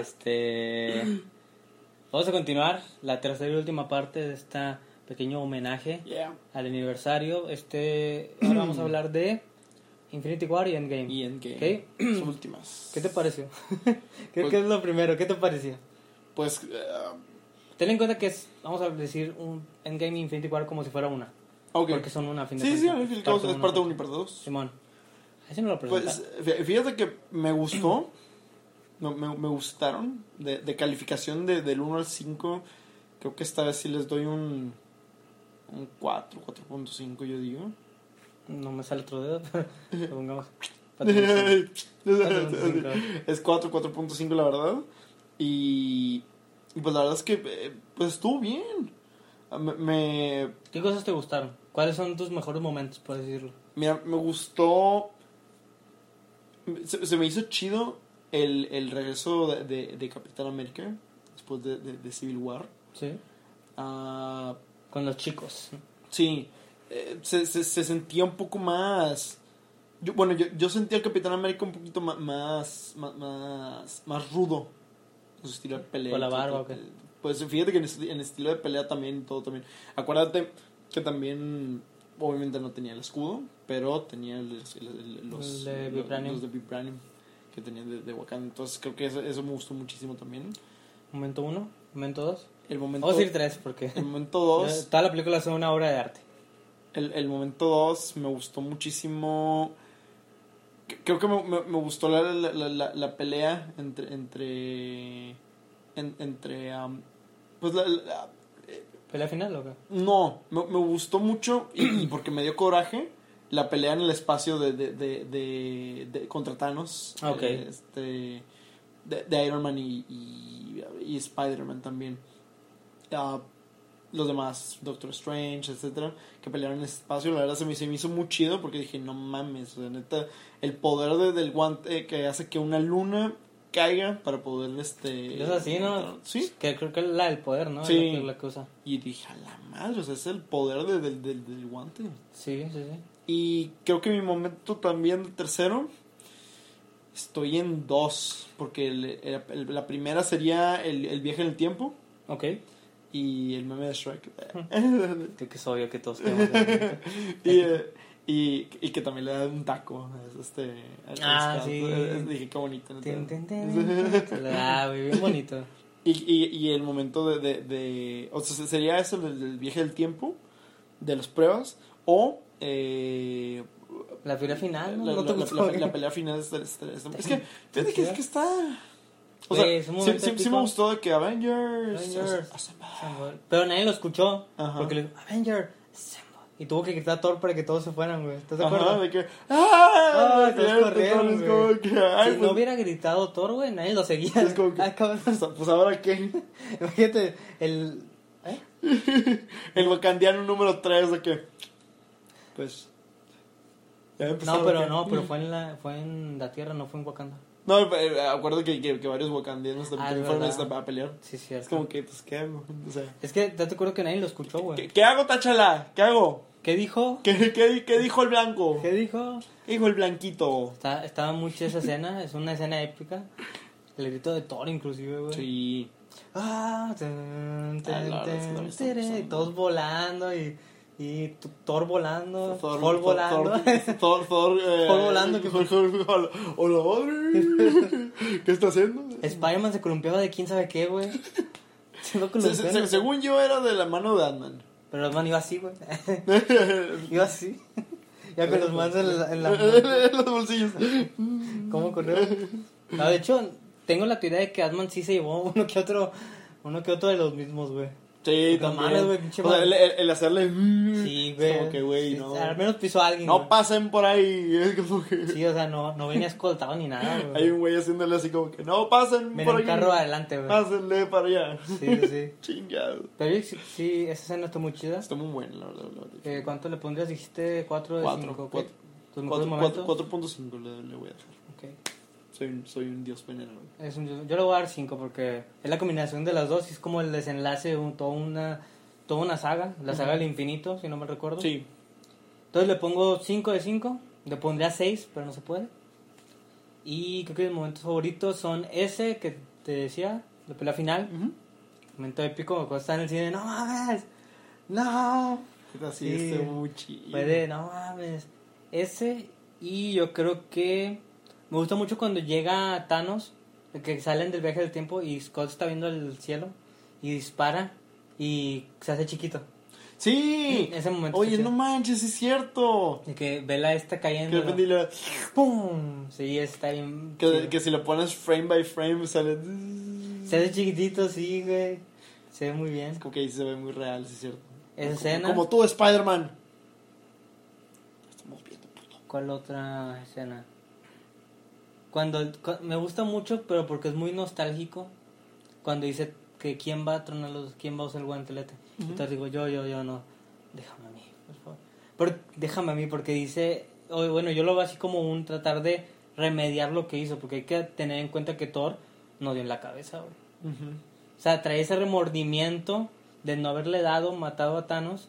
Este. Vamos a continuar la tercera y última parte de esta pequeño homenaje Yeah. al aniversario. Este, ahora vamos a hablar de Infinity War y Endgame. y Endgame. Ok. Las últimas. ¿Qué te pareció? ¿Qué, Pues- qué es lo primero? ¿Qué te pareció? Pues, eh, Ten en cuenta que es, vamos a decir, un Endgame Infinity War como si fuera una. ok. Porque son una, fin de Sí, sí, cabo es parte 1 y parte 2. Simón. Así no lo presentan. Pues fí- fíjate que me gustó, me, me- me gustaron, de, de calificación de, del 1 al 5, creo que esta vez sí les doy un, un 4, 4.5 yo digo. No me sale otro dedo, pero pongamos. es 4, 4.5 la verdad. Y, y pues la verdad es que eh, pues estuvo bien. Ah, Me, me- ¿Qué cosas te gustaron? ¿Cuáles son tus mejores momentos, por decirlo? mira, me gustó, se, se me hizo chido el, el regreso de, de, de Capitán América después de, de- Civil War. Sí. Ah, Con los chicos. sí, eh, se, se, se sentía un poco más... Yo, bueno, yo, yo sentía al Capitán América un poquito más, más, más, más rudo su estilo de pelea. ¿Con la barba o todo. qué? Pues fíjate que en, en estilo de pelea también, todo también. Acuérdate que también, obviamente no tenía el escudo, pero tenía el- el- los, de Vibranium. los de Vibranium que tenía de, de Wakanda. Entonces creo que eso, eso me gustó muchísimo también. Momento uno, momento dos. El momento, Vamos a decir tres, porque el momento 2... toda la película es una obra de arte. El, el momento 2 me gustó muchísimo. Creo que me, me- me gustó la, la, la- la- pelea entre. entre. en- entre. pues la, ¿Pelea final o qué? no, me, me gustó mucho y, porque me dio coraje la pelea en el espacio de, de, de, de- de- contra Thanos. Ah, ok. eh, Este, de, de Iron Man y, y, y Spider-Man también. Ah, los demás, Doctor Strange, etcétera, que pelearon en el espacio, la verdad se me, se me hizo muy chido porque dije, no mames, o sea, neta, el poder de- del guante que hace que una luna caiga para poder este Es así, ¿no? Sí. Que creo que es la del poder, ¿no? Sí. La, usa. Y dije, a la madre, o sea, es el poder de- del, del, del guante. Sí, sí, sí. Y creo que mi momento también de tercero, estoy en dos, porque el- el- el- la primera sería el, el viaje en el tiempo Ok. y el meme de Shrek. Creo que es obvio que todos ver. y, eh, y, y que también le da un taco. es Este, Ah, sí. Dije, qué bonito. Se le da, güey, bien bonito. Y, y, y el momento de, de, de- O sea, sería eso del, del viaje del tiempo, de las pruebas, o. Eh, La pelea final, ¿no? la, ¿No te la- gustó, la- la pelea final es, es- es- es que fíjate que, es que está o sea sí, sí- sí épico. me gustó de que Avengers, Avengers. Pero nadie lo escuchó. Ajá. Porque le dijo, Avenger, assemble". Y tuvo que gritar Thor para que todos se fueran, güey. ¿Estás de acuerdo? de que ¡ah! Ah, corrieron, si pues, no hubiera gritado Thor, güey, nadie lo seguía. es como que, cabrón. pues, pues ahora qué Imagínate, el... ¿Eh? el wakandiano número 3 de que pues No, pero no, pero fue en la, fue en la Tierra, no fue en Wakanda. no eh, acuerdo que, que, que varios wakandianos también Ah, fueron a pelear Sí, cierto. es como que pues qué hago o sea Es que te acuerdo que nadie lo escuchó, güey. ¿qué, qué hago Tachala? ¿qué hago? ¿Qué dijo? ¿Qué, qué, qué dijo el blanco? ¿Qué dijo? ¿Qué dijo el blanquito? Está, estaba muy chida esa escena, es una escena épica. El grito de Thor, inclusive, güey. Sí. Ah, tan, Ah, tan, tere, todos volando y, y Thor volando, Thor, Thor volando. Thor, Thor, Thor, eh, Thor volando, que-. ¿Qué está haciendo? Spider-Man se columpiaba de quién sabe qué, güey. Se según yo era de la mano de Ant-Man. Pero man iba así, güey. iba así. Ya con los manos en la... En la Los bolsillos. ¿Cómo corrió? No, de hecho, tengo la teoría de que Atman sí se llevó uno que otro, uno que otro de los mismos, güey. Sí, No también. mames, güey, pinche O sea, el, el- el hacerle. Sí, güey. Como que, güey, Sí, no. Al menos pisó a alguien, No güey. pasen por ahí. Es como que. Sí, o sea, no, no venía escoltado ni nada, güey. Hay un güey haciéndole así como que. No pasen Venía por un aquí. carro adelante, güey. Pásenle para allá. Sí, sí. Chingado. Pero sí, sí, esa escena está muy chida. Está muy bueno, la verdad. Eh, ¿Cuánto le pondrías? Dijiste 4 de Cuatro, 5. cuatro. ¿Tus mejores Cuatro- momentos? cuatro- 4.5 le, le voy a dejar. Soy un, soy un dios venerable. Es un- yo le voy a dar 5 porque es la combinación de las dos y es como el desenlace de un- toda, una, toda una saga, la saga del infinito, si no me recuerdo. Sí. Entonces le pongo 5 de 5, le pondría 6, pero no se puede. Y creo que mis momentos favoritos son ese que te decía, la pelea final, momento épico, cuando está en el cine, no mames, no. Así Sí. este. Fue de, no mames, ese Y yo creo que me gusta mucho cuando llega Thanos, que salen del viaje del tiempo y Scott está viendo el cielo y dispara y se hace chiquito. Sí. Ese momento Oye, no manches, es cierto. Y que Vela está Que, cayendo. repente le- ¡Pum! Sí, está bien. que, que si le pones frame by frame sale... Se hace chiquitito, sí, güey. Se ve muy bien. Como que ahí se ve muy real, sí es cierto. Esa Como- escena. Como tú, Spider-Man. Estamos viendo, puto. ¿Cuál otra escena? Cuando cu- me gusta mucho, pero porque es muy nostálgico, cuando dice que quién va a tronar los, quién va a usar el guantelete. Ujú. Entonces digo, yo, yo, yo no. Déjame a mí, por favor. Por- déjame a mí, porque dice, o bueno, yo lo veo así como un tratar de remediar lo que hizo, porque hay que tener en cuenta que Thor no dio en la cabeza, güey. O sea, trae ese remordimiento de no haberle dado, matado a Thanos,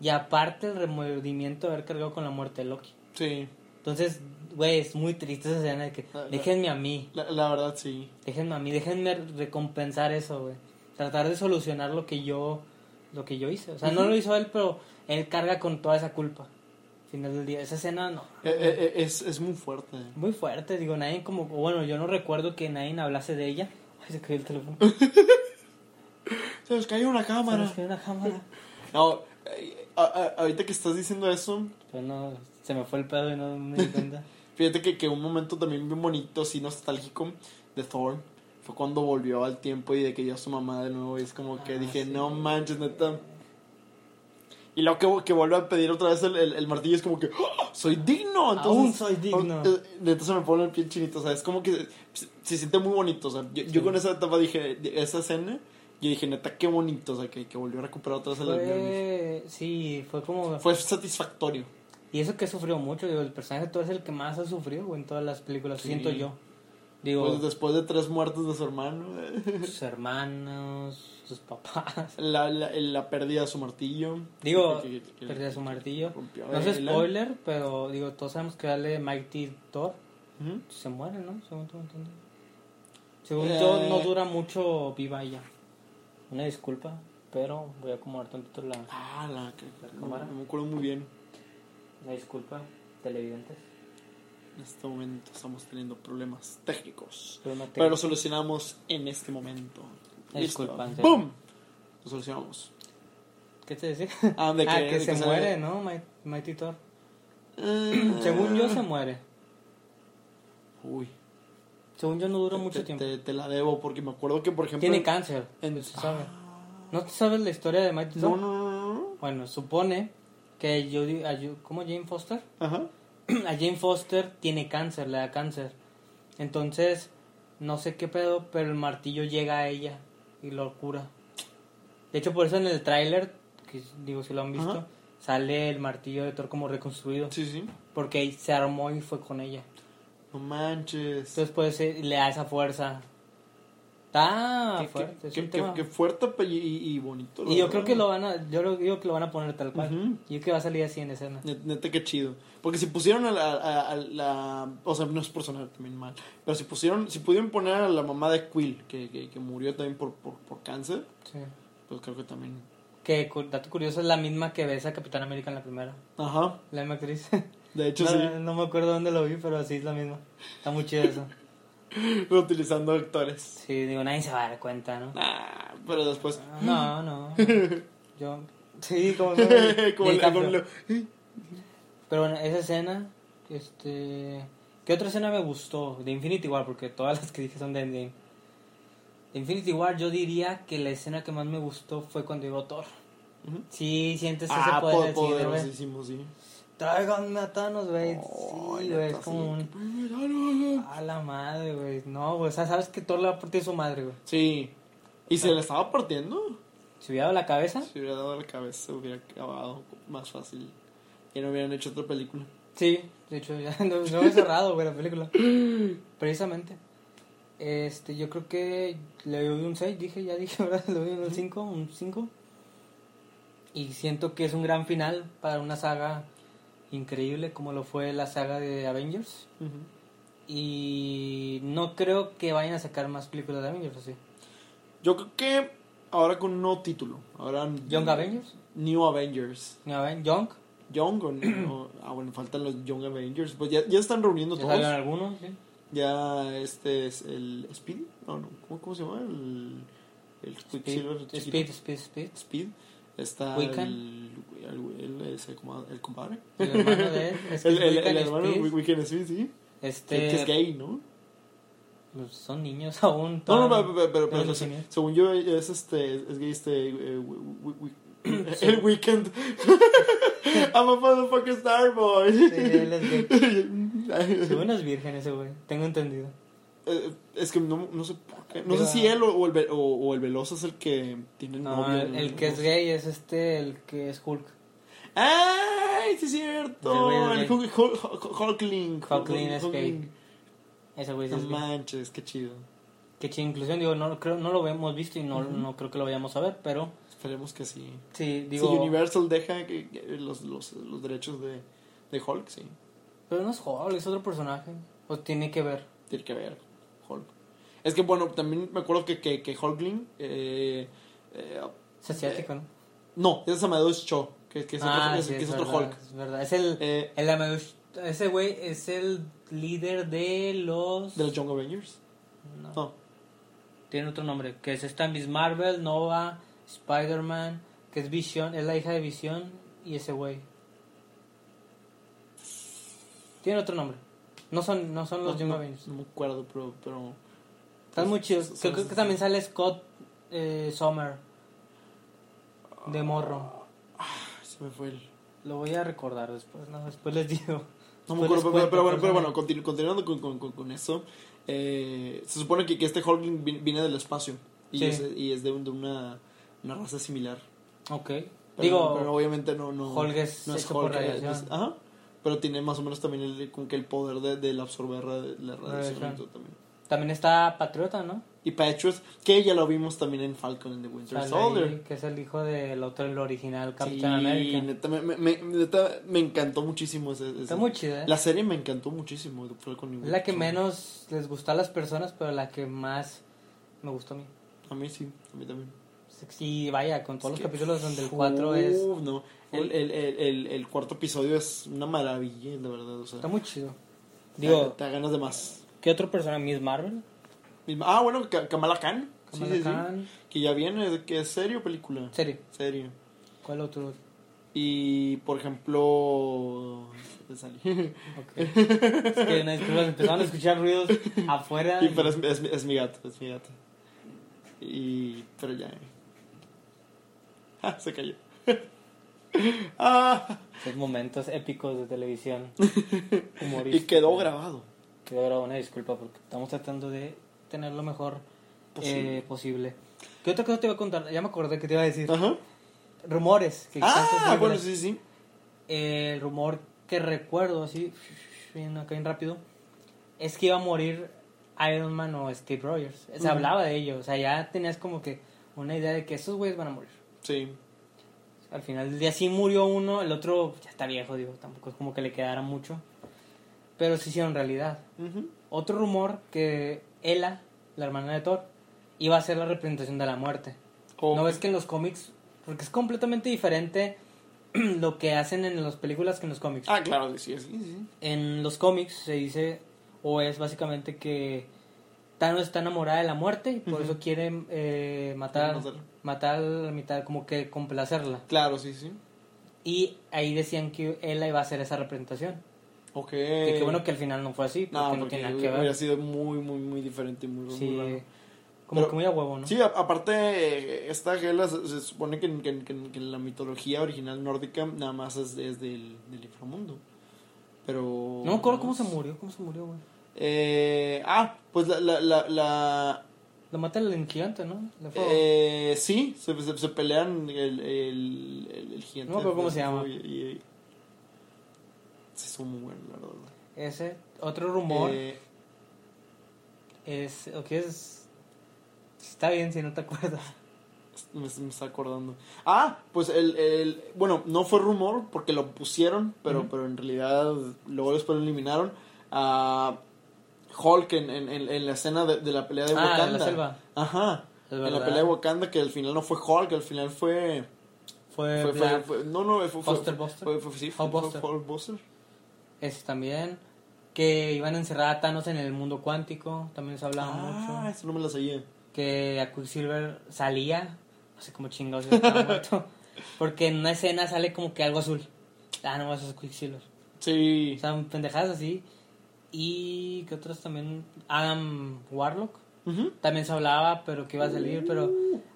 y aparte el remordimiento de haber cargado con la muerte de Loki. Sí, Entonces, güey, es muy triste esa escena de que La- déjenme a mí, la, la verdad sí. déjenme a mí, déjenme recompensar eso, güey. Tratar de solucionar lo que yo lo que yo hice. O sea, no lo hizo él, pero él carga con toda esa culpa. Al final del día, esa escena no. Eh, eh, eh, es, es muy fuerte. Muy fuerte, digo, nadie como, bueno, yo no recuerdo que nadie hablase de ella. Ay, se cayó el teléfono. Se nos cayó una Se cámara. nos cayó una cámara. No, eh, a- a- ahorita que estás diciendo eso, Pero no, se me fue el pedo y no me di cuenta. fíjate que, que un momento también bien bonito, así nostálgico de Thor, fue cuando volvió al tiempo y de que ya a su mamá de nuevo. Y es como que Ah, dije, sí. no manches, neta. Y luego que, que vuelve a pedir otra vez el, el- el martillo, es como que, ¡Ah! ¡soy digno! Entonces, Aún soy digno. eh, Neta se me pone el pie chinito, o sea, es como que se, se siente muy bonito. O sea, yo, yo Sí. con esa etapa dije, esa escena, yo dije, neta, qué bonito, o sea, que, que volvió a recuperar otra vez el. Fue, sí, fue como... Fue satisfactorio. Y eso que sufrió mucho, digo, el personaje de Thor es el que más ha sufrido güey, en todas las películas, Sí. siento yo. Digo, Pues después de tres muertes de su hermano, sus hermanos, sus papás. la, la, la pérdida de su martillo. Digo, Que- que- que- perdió su martillo. rompió No es spoiler, pero digo, todos sabemos que dale Mighty Thor. Se muere, ¿no? Según tengo entendido. Según Eh. yo, no dura mucho viva ella. Una disculpa, pero voy a acomodar tantito la, Ah, la, no, cámara. no me acuerdo muy bien. Una disculpa, televidentes. En este momento estamos teniendo problemas técnicos. Pero no lo solucionamos en este momento. Disculpa. ¡Bum! Lo solucionamos. ¿Qué te decía? Ah, de que, ah, de que se sale- muere, ¿no? Mi- Mighty Thor. Ah. Según yo, se muere. Uy. Según yo, no dura te- mucho te, tiempo. Te, te la debo porque me acuerdo que, por ejemplo. Tiene cáncer. en- sabe. Ah. ¿No te sabes la historia de Mighty Thor? No, no, no, no. Bueno, supone que a Ju- ¿cómo Jane Foster? Ajá. a Jane Foster tiene cáncer, le da cáncer. Entonces, no sé qué pedo, pero el martillo llega a ella y lo cura. De hecho, por eso en el tráiler, que digo si lo han visto, Ajá. sale el martillo de Thor como reconstruido. Sí, sí. Porque se armó y fue con ella. No manches. Entonces, pues eh, le da esa fuerza. Está Qué- fuerte. es qué, un qué- tema. qué fuerte y, bonito. y yo creo que lo van a, yo lo- digo que lo van a poner tal cual. Ujú. Yo que va a salir así en escena. Net- Neta, qué chido. Porque si pusieron a la, a- a la- O sea, no es por sonar también mal. Pero si pusieron... Si pudieron poner a la mamá de Quill, que, que, que murió también por, por, por cáncer, Sí. pues creo que también... Que dato curioso es la misma que ves a Capitán América en la primera. Ajá. La misma actriz. De hecho, no, sí. no me acuerdo dónde lo vi, pero sí es la misma. Está muy chido eso. Utilizando actores. Sí, digo, nadie se va a dar cuenta, ¿no? Ah, pero después... No, no. Yo. Sí, como. como el- lo- Pero bueno, esa escena. Este. ¿Qué otra escena me gustó? De Infinity War, porque todas las que dije son de Endgame. De Infinity War, yo diría que la escena que más me gustó fue cuando llegó Thor. Ujú. Sí, sientes ese Ah, poder poderosísimo, sí. Tráiganme a Thanos, güey. Sí, güey, es como un. A la madre, güey. No, güey. O sea, sabes que Thor le va a partir su madre, güey. Sí. ¿Y se le estaba partiendo? Si hubiera dado la cabeza. Si hubiera dado la cabeza, hubiera acabado más fácil. Y no hubieran hecho otra película. Sí, de hecho, ya no, no he cerrado, güey, la película. Precisamente. Este, yo creo que le doy un 6, dije, ya dije, ¿verdad? Le doy un 5, un 5. Y siento que es un gran final para una saga increíble como lo fue la saga de Avengers. Y no creo que vayan a sacar más películas de Avengers, así. Yo creo que ahora con un nuevo título. Ahora Young Avengers, New Avengers. New Young, Young o, ah bueno faltan los Young Avengers pues ya, ya están reuniendo ¿Ya todos algunos? Sí. ya este es el Speed no no cómo, cómo se llama el el Quicksilver Speed. Speed, Speed, Speed. Speed está el, el, el, ese el compadre El hermano de él. el, el, el hermano Wiccan Speed sí Este, que, es gay ¿no? pues, son niños aún. No, no, pero, pero, pero, pero se- según yo es este es gay este eh, wi- wi- wi- el weekend I'm a motherfucking star boy Sí, él es gay. Según es virgen ese güey, tengo entendido. Eh, es que no, no sé por qué. No Digo, sé si él o, o el, o, o el Veloz es el que tiene No, novia. el, el que es gay es este, el que es Hulk. ¡Ay! Sí, es cierto. El Hulkling. Hulkling es. Ese güey No manches, qué chido. Que chingada inclusión, digo, no, creo, no lo hemos visto y no, no creo que lo vayamos a ver, pero Esperemos que sí. sí, digo. si Universal deja que, los, los, los derechos de, de Hulk, sí. Pero no es Hulk, es otro personaje. O tiene que ver. Tiene que ver Hulk. Es que bueno, también me acuerdo que, que, que Hulkling. Eh, eh, Es asiático, ¿no? no, ese es Amadeus Cho. Que, que es ah, otro, es- sí, que es es otro verdad, Hulk. Es verdad. Es el. Eh, el ese güey es el líder de los. de los Young Avengers. No, No. Tiene otro nombre. Que es esta Miss Marvel, Nova, Spider-Man. Que es Vision. Es la hija de Vision. Y ese güey. Tiene otro nombre. No son, no son los no, Young no, Avengers. no me acuerdo, pero. pero Están muy chidos. Son- Creo, creo que también sale Scott eh, Summer. De morro. Se me fue el. Lo voy a recordar después. No, después les digo. No me acuerdo, pero, pero bueno, pero bueno continu- continuando con, con, con, con eso. eh, se supone que, que este Hulkling vi- viene del espacio. Y, Sí. es, y es de, un- de una, una raza similar. Ok. Pero, Digo, pero obviamente no, no, Hulk es no por Hulk, eh, es- ajá. Pero tiene más o menos también el, como que el poder de, del absorber la radiación. Radiación. y todo también. También está Patriota, ¿no? Y Patriot, que ya lo vimos también en Falcon and the Winter Sale Soldier. ahí, que es el hijo del otro, el original Sí, Capitán América. neta, me, me, neta, me encantó muchísimo ese, ese- Está muy chida, ¿eh? La serie me encantó muchísimo. Falcon Es la que menos les gustó a las personas, pero la que más me gustó a mí. A mí sí, a mí también. Y vaya, con todos Es los capítulos donde el 4 es... No. El, el, el, el, cuarto episodio es una maravilla, la verdad. O sea, Está muy chido. te- Digo, te, da ganas de más. ¿Qué otro personaje? Miss Marvel. Ah, bueno, Ka- Kamala Khan. Sí, Kamala sí, sí. Khan. Que ya viene, que es serio película. Serio. Serio. ¿Cuál otro? Y, por ejemplo... salí. Ok. es que empezaron a escuchar ruidos afuera. Y, y- pero es, es, es mi gato, es mi gato. Y... Pero ya... Ah, se cayó. ah, Esos momentos épicos de televisión. y Humorísticos. quedó grabado. Quedó grabado, una disculpa porque estamos tratando de tener lo mejor Posible. eh, posible. ¿Qué otra cosa te iba a contar? Ya me acordé que te iba a decir. Ajá. Rumores. Que Ah, películas. bueno, sí, sí. Eh, el rumor que recuerdo así, bien acá bien rápido, es que iba a morir Iron Man o Steve Rogers. Se hablaba de ello, o sea, ya tenías como que una idea de que esos güeyes van a morir. Sí. Al final del día sí murió uno, el otro ya está viejo, digo, tampoco es como que le quedara mucho. Pero se hicieron realidad. Otro rumor que Ella, la hermana de Thor, iba a ser la representación de la muerte. ¿No ves que en los cómics, porque es completamente diferente lo que hacen en las películas que en los cómics? Ah, claro, sí, sí, sí. En los cómics se dice, o es básicamente que Thanos está enamorada de la muerte y por eso quiere eh, matar, matar a la mitad, como que complacerla. Claro, sí, sí. Y ahí decían que ella iba a hacer esa representación. Ok. Que qué bueno que al final no fue así, porque No, no, porque tiene nada que hubiera ver. sido muy, muy, muy diferente. Muy, Sí, muy raro. como Pero- que muy a huevo, ¿no? Sí, a- aparte, eh, esta Gela se, se supone que, en- que que que en la mitología original nórdica nada más es, es del, del inframundo. Pero. No me acuerdo cómo se murió, cómo se murió, güey. Eh, ah, pues la. la, la, la- Lo mata el gigante, ¿no? Eh, sí, se, se, se pelean el, el, el, el gigante. No me acuerdo cómo se llama. Y, y- muy la verdad. Ese otro rumor Eh, es, o que es, está bien si no te acuerdas. me, me está acordando. Ah, pues el, el. Bueno, no fue rumor porque lo pusieron, pero, pero en realidad luego después lo eliminaron. A Hulk en, en, en- en la escena de, de la pelea de Ah, Wakanda. de la selva. Ajá. En la pelea de Wakanda, que al final no fue Hulk, al final fue. fue, Fue, fue, Black- fue- no, no, fue, fue, Buster, fue, Buster. fue, fue- sí, fue, Hulk fue- Buster. fue Hulk Buster. Ese también. Que iban a encerrar a Thanos en el mundo cuántico, también se hablaba Ah, mucho. eso no me lo sabía. Que a Quicksilver salía, no sé cómo chingados estaba muerto. Porque en una escena sale como que algo azul. Ah, no, eso es Quicksilver. Sí. O sea, pendejadas así. Y que otros también. Adam Warlock. Ujú. También se hablaba, pero que iba a salir. Pero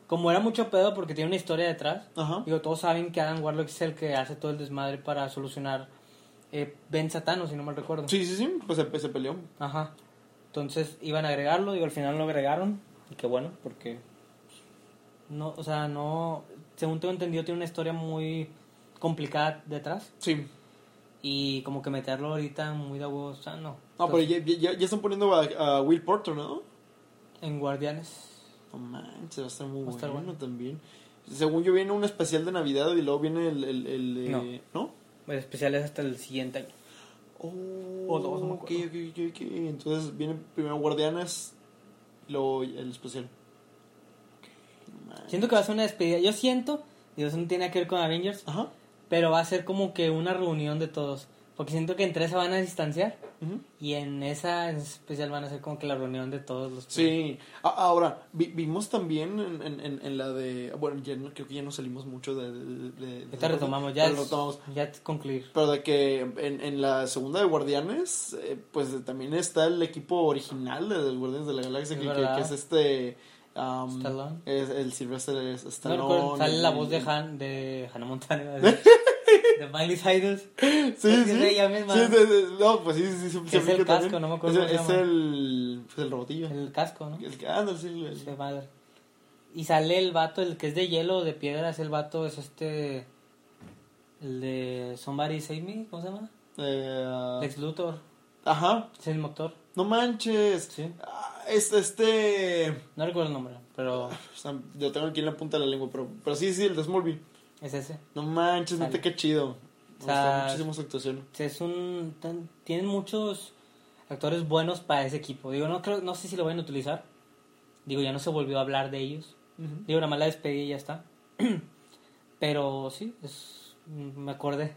como era mucho pedo porque tiene una historia detrás. Ajá. Digo, todos saben que Adam Warlock es el que hace todo el desmadre para solucionar eh, Ben Satano, si no mal recuerdo. Sí, sí, sí, pues se, se peleó. Ajá. Entonces iban a agregarlo, digo, al final lo agregaron. Y qué bueno, porque. No, o sea, no. Según tengo entendido, tiene una historia muy complicada detrás. Sí. Y como que meterlo ahorita muy de huevo, o sea, no. No, pero ya, ya, ya están poniendo a, a Will Porter, ¿no? En Guardianes. No manches, va a estar muy Va a estar bueno, bueno. también. Según yo, viene un especial de Navidad y luego viene el. el, el de- No. ¿No? El especial es hasta el siguiente año. Oh, O dos, no me acuerdo. Entonces viene primero Guardianes y luego el especial. Siento que va a ser una despedida. Yo siento, digo, eso no tiene que ver con Avengers, Ajá. pero va a ser como que una reunión de todos. Porque siento que entre esa van a distanciar Ujú. y en esa en especial van a ser como que la reunión de todos los. Sí, ahora, vi- vimos también en, en, en, en la de... Bueno, ya no, creo que ya no salimos mucho de... de, de- de- Ahorita retomamos, ya, retomamos. ya concluir. Pero de que en, en la segunda de Guardianes, eh, pues también está el equipo original de, Guardianes de la Galaxia, Es que, que- verdad. que es este... um, Stallone. Es el Sylvester No Stallone. sale la voz de Han, de Hannah Montana. de Miley Cyrus. Sí, sí. es ella misma. Sí, no, pues sí, sí, sí. Es el casco, no me acuerdo Es, el... Pues el robotillo. El casco, ¿no? El que anda, sí, el- De madre. Y sale el vato, el que es de hielo o de piedra, es el vato, es este. El de Somebody Save Me, ¿cómo se llama? eh, Lex Luthor, Ajá. es el motor. No manches. Sí. Ah, Es este. No recuerdo el nombre, pero Yo tengo aquí en la punta de la lengua, pero, pero sí, sí, el de Smallville. Es ese. No manches, Sale. neta, qué chido. Me O sea, muchísimo su actuación. Es un. tan- tienen muchos actores buenos para ese equipo. Digo, no creo, no sé si lo van a utilizar. Digo, ya no se volvió a hablar de ellos. Digo, nada más la despedí y ya está. Pero sí, es, me acordé.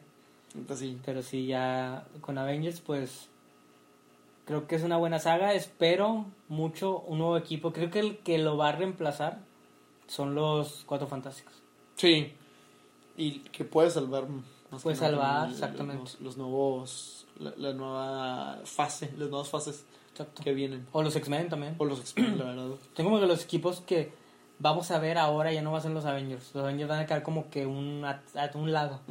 Sí. Pero sí, ya con Avengers, pues creo que es una buena saga. Espero mucho un nuevo equipo. Creo que el que lo va a reemplazar son los Cuatro Fantásticos. Sí. Y que puede salvar. más Puede salvar, exactamente. Los, los nuevos. La, la nueva fase. Las nuevas fases Exacto. que vienen. O los X-Men también. O los X-Men, la verdad. Tengo como que los equipos que vamos a ver ahora ya no van a ser los Avengers. Los Avengers van a quedar como que un, a, a un lado.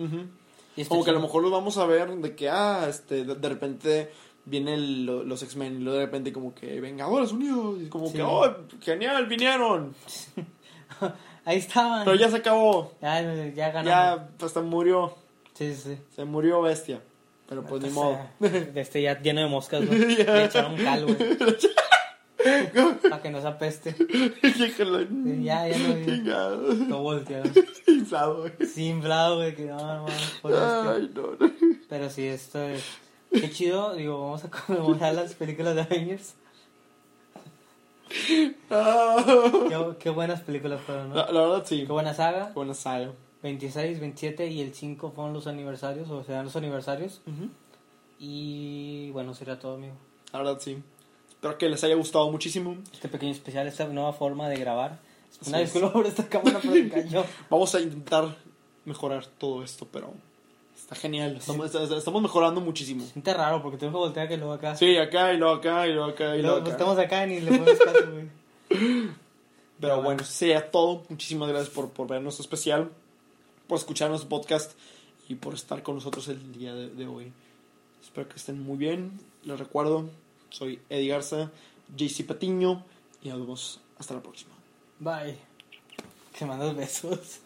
Y Como que a lo mejor los vamos a ver de que, ah, este, de, de repente viene el- los X-Men y luego de repente como que Vengadores Unidos y como Sí. que, oh, genial, vinieron. Ahí estaban. Pero ya se acabó. Ya, ya ganamos. Ya, hasta murió. Sí, sí, sí. Se murió bestia. Pero pues ni modo. Este ya lleno de moscas, ¿no? Le echaron cal, güey. Para que no se apeste. Híjole. Ya, ya no vi. Chingado. Todo volteado. Inflado, güey. Sí, inflado, güey. Que no, no, no, por esto. Ay, no, no. Pero sí, esto es. Qué chido. Digo, vamos a conmemorar las películas de Avengers. Qué, qué buenas películas fueron, ¿no? La, la verdad, sí. Qué buena saga. Buena saga. 26, 27 y el 5 fueron los aniversarios, o serán los aniversarios. Ujú. Y bueno, sería todo, amigo. La verdad, sí. Espero que les haya gustado muchísimo. Este pequeño especial, esta nueva forma de grabar. Una es. disculpa por esta cámara, pero me cayó. Vamos a intentar mejorar todo esto, pero está genial. Estamos, estamos mejorando muchísimo. Siente raro porque tengo que voltear que luego acá. Sí, acá y luego acá y luego acá y Y luego luego acá. estamos acá y ni le ponemos caso, güey. Pero bueno, eso sería todo. Muchísimas gracias por, por ver nuestro especial, por escuchar nuestro podcast y por estar con nosotros el día de, de hoy. Espero que estén muy bien. Les recuerdo, soy Eddie Garza, JC Patiño y nos vemos hasta la próxima. Bye. Te mandas besos.